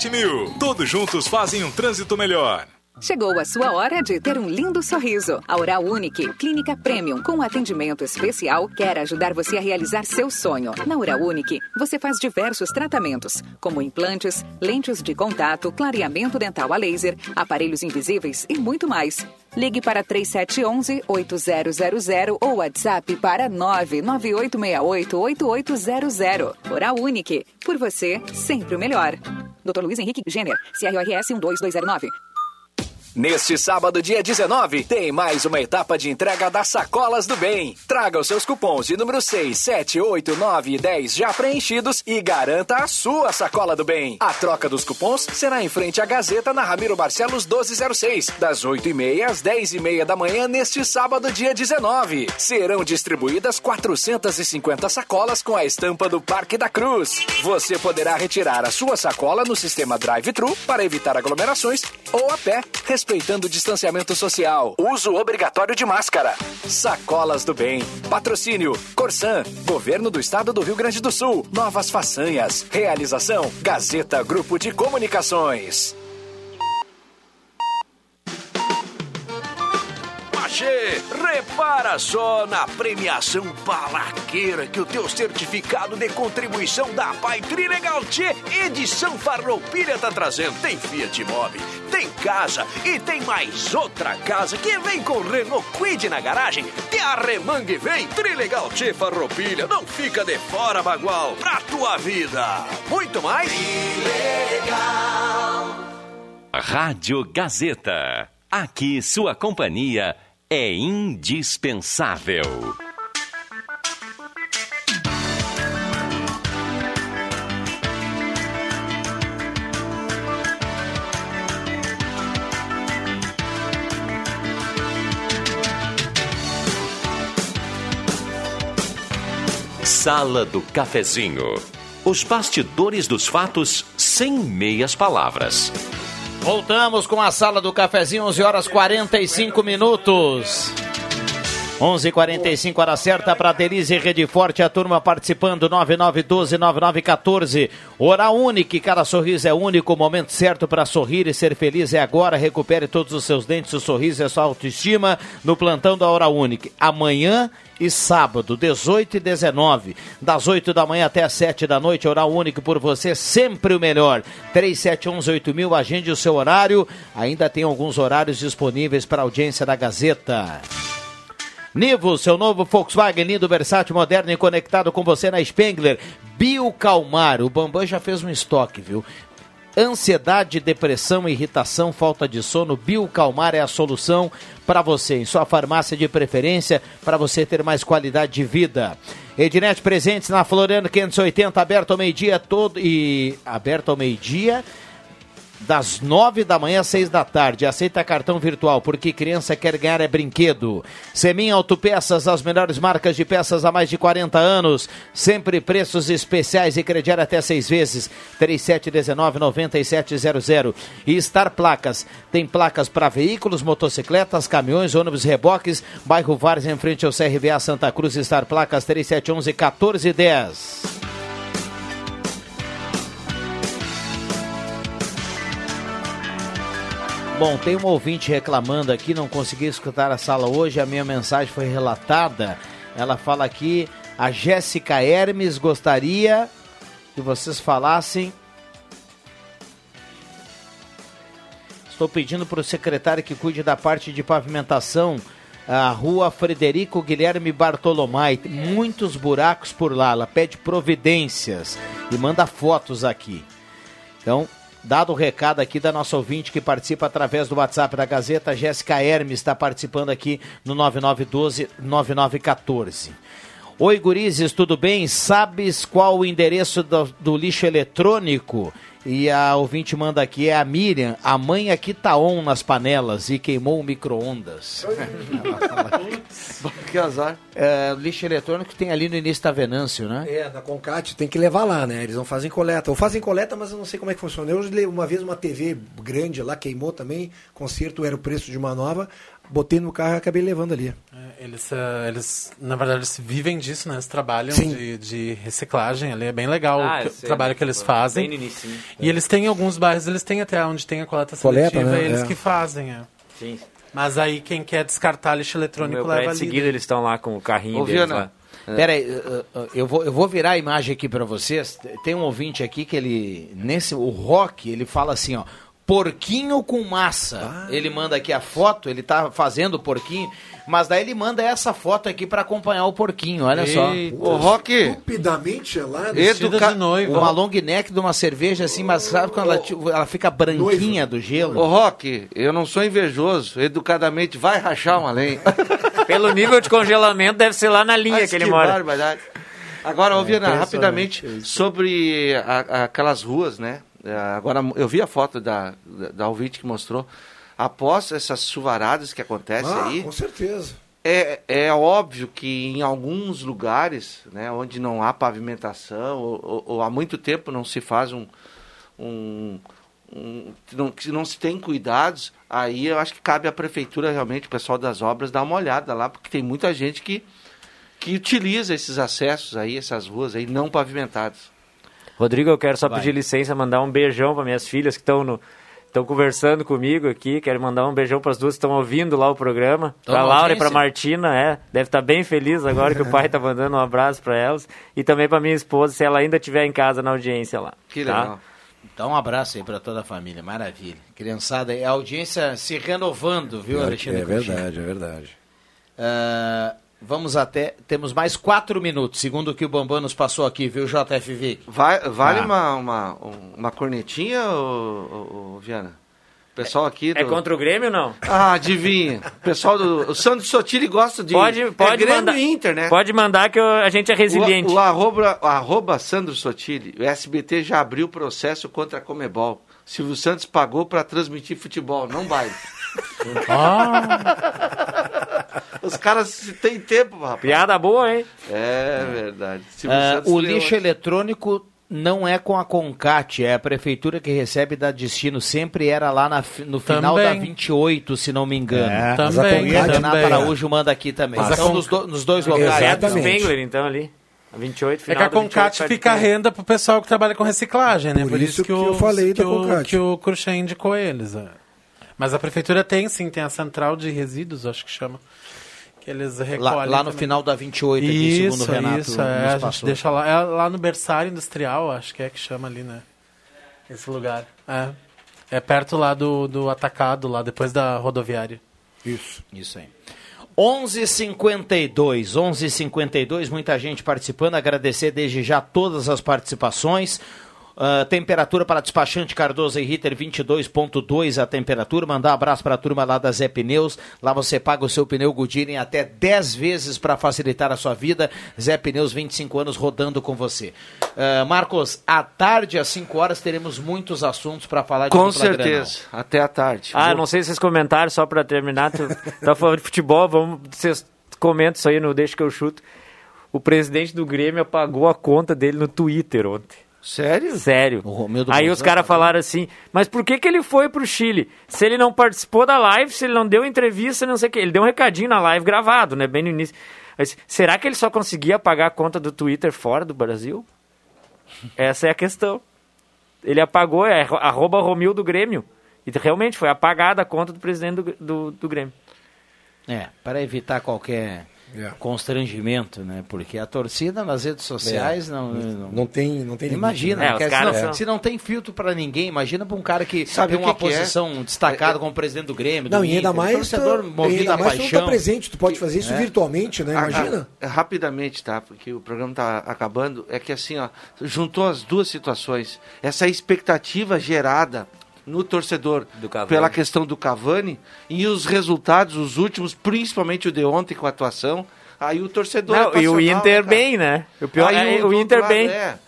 7000. Todos juntos fazem um trânsito melhor. Chegou a sua hora de ter um lindo sorriso. A Oral Unique, clínica premium com atendimento especial, quer ajudar você a realizar seu sonho. Na Oral Unique, você faz diversos tratamentos, como implantes, lentes de contato, clareamento dental a laser, aparelhos invisíveis e muito mais. Ligue para 3711-8000 ou WhatsApp para 99868-8800. Oral Unique, por você, sempre o melhor. Dr. Luiz Henrique Jenner, CRORS 12209. Neste sábado, dia 19, tem mais uma etapa de entrega das Sacolas do Bem. Traga os seus cupons de número 6, 7, 8, 9 e 10 já preenchidos e garanta a sua Sacola do Bem. A troca dos cupons será em frente à Gazeta na Ramiro Barcelos 1206, das 8h30 às 10h30 da manhã neste sábado, dia 19. Serão distribuídas 450 sacolas com a estampa do Parque da Cruz. Você poderá retirar a sua sacola no sistema drive-thru para evitar aglomerações ou a pé, respeitando o distanciamento social. Uso obrigatório de máscara. Sacolas do Bem. Patrocínio Corsan. Governo do Estado do Rio Grande do Sul. Novas façanhas. Realização Gazeta Grupo de Comunicações. Repara só na premiação balaqueira que o teu certificado de contribuição da Pai Trilegal Tchê edição Farroupilha tá trazendo. Tem Fiat Mobi, tem casa e tem mais outra casa que vem com Renault Quid na garagem. Te arremangue vem, Trilegal Tchê Farroupilha, não fica de fora, bagual, pra tua vida. Muito mais? Rádio Gazeta. Aqui sua companhia é indispensável. Sala do Cafezinho. Os bastidores dos fatos sem meias palavras. Voltamos com a sala do cafezinho, 11 horas 45 minutos. 11:45 hora certa para Denise Rede Forte, a turma participando 99129914. Hora única, cada sorriso é único, o momento certo para sorrir e ser feliz é agora. Recupere todos os seus dentes, o sorriso é sua autoestima no plantão da Hora Única. Amanhã e sábado, 18 e 19, das 8 da manhã até as 7 da noite, horário único por você, sempre o melhor. 37118000, agende o seu horário. Ainda tem alguns horários disponíveis para audiência da Gazeta. Nivo, seu novo Volkswagen lindo, versátil, moderno e conectado com você na Spengler. Biocalmar, o Bambam já fez um estoque, viu? Ansiedade, depressão, irritação, falta de sono, Biocalmar é a solução para você, em sua farmácia de preferência, para você ter mais qualidade de vida. Ednet presentes na Floriano 580, aberto ao meio-dia todo e aberto ao meio-dia das nove da manhã às seis da tarde. Aceita cartão virtual, porque criança quer ganhar é brinquedo. Semin Autopeças, as melhores marcas de peças há mais de 40 anos. Sempre preços especiais e crediar até seis vezes. 3719-9700. E Star Placas. Tem placas para veículos, motocicletas, caminhões, ônibus, reboques. Bairro Vares, em frente ao CRVA Santa Cruz. Star Placas 3711-1410. Bom, tem um ouvinte reclamando aqui, não consegui escutar a sala hoje, a minha mensagem foi relatada. Ela fala aqui, a Jéssica Hermes gostaria que vocês falassem. Estou pedindo para o secretário que cuide da parte de pavimentação, a rua Frederico Guilherme Bartolomai. Tem muitos buracos por lá. Ela pede providências e manda fotos aqui. Então, Dado o recado aqui da nossa ouvinte que participa através do WhatsApp da Gazeta, Jéssica Hermes está participando aqui no 9912-9914. Oi, gurizes, tudo bem? Sabes qual o endereço do, do, lixo eletrônico? E a ouvinte manda aqui, é a Miriam. A mãe aqui tá on nas panelas e queimou o micro-ondas. que azar. É, lixo eletrônico tem ali no início da Venâncio, né? É, na Concate tem que levar lá, né? Eles não fazem coleta. Ou fazem coleta, mas eu não sei como é que funciona. Eu uma vez uma TV grande lá, queimou também, conserto era o preço de uma nova. Botei no carro e acabei levando ali. É, Eles, ah, eles, na verdade, eles vivem disso, né? Eles trabalham de, de reciclagem ali. É bem legal Ah, o, que- trabalho né? que eles Bem fazem. no inicinho. E eles têm alguns bairros, eles têm até onde tem a coleta Coleta, seletiva, né? eles É. que fazem. É. Sim. Mas aí quem quer descartar lixo eletrônico leva ali. seguido eles estão lá com o carrinho Ô, deles Viana, lá. Pera aí, eu vou, eu vou virar a imagem aqui pra vocês. Tem um ouvinte aqui que ele, nesse, o Rock, ele fala assim, ó, porquinho com massa. Ele manda aqui a foto, ele tá fazendo o porquinho, mas daí ele manda essa foto aqui pra acompanhar o porquinho, olha só. Ô, Rock, Estupidamente gelado. Educa... Uma long neck de uma cerveja assim, mas sabe quando ela, tipo, ela fica branquinha do gelo? Ô, Rock, eu não sou invejoso. Educadamente, vai rachar uma lenha. Pelo nível de congelamento, deve ser lá na linha Mas que ele que mora. barbaridade. Agora, ô, É, rapidamente, sobre a- aquelas ruas, né? É, Agora, eu vi a foto da, da, da ouvinte que mostrou. Após essas chuvaradas que acontecem Ah, aí, com certeza. é, é óbvio que em alguns lugares, né, onde não há pavimentação, ou, ou- ou há muito tempo não se faz um. um, um que não, que não se tem cuidados, aí eu acho que cabe à prefeitura realmente, o pessoal das obras, dar uma olhada lá, porque tem muita gente que, que utiliza esses acessos aí, essas ruas aí não pavimentadas. Rodrigo, eu quero só Vai. pedir licença, mandar um beijão para minhas filhas que estão no estão conversando comigo aqui. Quero mandar um beijão para as duas que estão ouvindo lá o programa. Para Laura e para? Martina, é. Deve estar bem feliz agora que o pai está mandando um abraço para elas e também para minha esposa, se ela ainda estiver em casa na audiência lá. Que tá? legal. Então um abraço aí pra toda a família, maravilha. Criançada, é a audiência se renovando, viu, É, Alexandre? é Coutinho? verdade, é verdade. Ah, vamos até. Temos mais quatro minutos, segundo o que o Bambam nos passou aqui, viu, JFV? Vai, vale Ah. uma, uma, uma cornetinha, ô, ô, ô, Viana? O pessoal aqui... É do- contra o Grêmio ou não? Ah, adivinha. O pessoal do... O Sandro Sotiri gosta de... Pode, pode é Grêmio mandar. e Inter, né? Pode mandar que eu- a gente é resiliente. O, o arroba, o arroba Sandro Sotiri, o SBT já abriu processo contra a Comebol. Silvio Santos pagou para transmitir futebol, não baile. Os caras têm tempo, rapaz. Piada boa, hein? É verdade. Silvio Ah, Santos o lixo ontem. eletrônico não é com a Concat, é a prefeitura que recebe da Destino. Sempre era lá na no final Também. da 28, se não me engano. É, Também, mas a E a Concat- Renato também. Araújo manda aqui também. Mas a Então, Con- nos, do- nos dois locais. Perto do Exatamente. Spengler, então, ali. A 28, É final que a da 28, Concat de fica a Spengler. renda pro pessoal que trabalha com reciclagem, né? Por Por, isso isso que, que o, eu falei que da o, Concat. que o Cruxem indicou eles. é. Mas a prefeitura tem sim, tem a central de resíduos, acho que chama. Que eles recolhem. Lá, lá no final da 28, aqui, Isso, segundo o Renato. isso, é, a gente passou. deixa lá. É lá no berçário industrial, acho que é que chama ali, né? Esse lugar. É. É perto lá do, do atacado, lá depois da rodoviária. Isso. Isso aí. 11:52, 11:52, muita gente participando. Agradecer desde já todas as participações. Ah, temperatura para despachante Cardoso e Ritter 22.2 a temperatura. Mandar um abraço para a turma lá da Zé Pneus. Lá você paga o seu pneu Goodyear em até 10 vezes para facilitar a sua vida. Zé Pneus 25 anos rodando com você. Ah, Marcos, à tarde às 5 horas teremos muitos assuntos para falar de Com certeza. Até a tarde. Ah, Vou- não sei se vocês comentaram, só pra terminar, tu tá falando de futebol, vamos, vocês comentam isso aí no Deixa que eu chuto. O presidente do Grêmio apagou a conta dele no Twitter ontem. Sério? Sério. Aí os caras falaram assim, mas por que que ele foi pro Chile? Se ele não participou da live, se ele não deu entrevista, não sei o que. Ele deu um recadinho na live gravado, né, bem no início. Mas será que ele só conseguia pagar a conta do Twitter fora do Brasil? Essa é a questão. Ele apagou, é arro- arroba Romildo Grêmio. E realmente foi apagada a conta do presidente do, do, do Grêmio. É, para evitar qualquer É. constrangimento, né? Porque a torcida nas redes sociais É. não, não, Não tem, não tem limite, Imagina, né? É, se, não, são- se não tem filtro para ninguém, imagina para um cara que Sabe tem uma que que é? posição destacada como presidente do Grêmio, do Não, e ainda Inter, mais, torcedor tu, movido ainda a mais não paixão. tá presente, tu pode fazer isso É. virtualmente, né? Imagina. Ah, ah, rapidamente, tá? Porque o programa tá acabando. É que assim, ó, juntou as duas situações. Essa expectativa gerada no torcedor pela questão do Cavani e os resultados, os últimos, principalmente o de ontem com a atuação. Aí o torcedor. é Não, e o Inter né, cara? bem, né? O pior Aí é o outro Inter bem. é.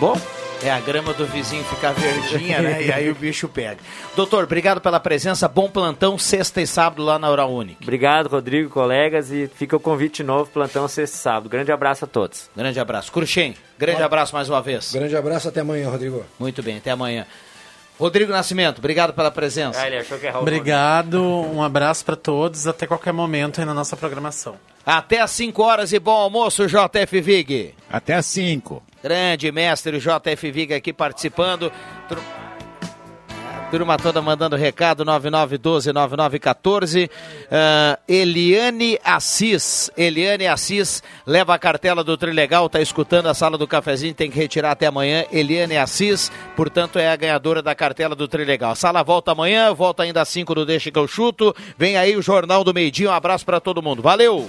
Bom, É a grama do vizinho ficar verdinha, né? E aí o bicho pega. Doutor, obrigado pela presença. Bom plantão, sexta e sábado lá na Unique. Obrigado, Rodrigo, colegas, e fica o convite de novo, plantão sexta e sábado. Grande abraço a todos. Grande abraço. Cruxem, grande abraço mais uma vez. Grande abraço, até amanhã, Rodrigo. Muito bem, até amanhã. Rodrigo Nascimento, obrigado pela presença. Ah, ele achou que é Raul Obrigado, um abraço para todos, até qualquer momento aí na nossa programação. Até às 5 horas e bom almoço, JF Vig. Até às 5. Grande mestre JF Vig aqui participando. Tur- Turma toda mandando recado, 9912-9914. Ah, Eliane Assis. Eliane Assis leva a cartela do Trilegal, tá escutando a sala do cafezinho, tem que retirar até amanhã. Eliane Assis, portanto, é a ganhadora da cartela do Trilegal. A sala volta amanhã, volta ainda às 5 do Deixa que eu chuto. Vem aí o Jornal do Meio Dia. Um abraço para todo mundo. Valeu!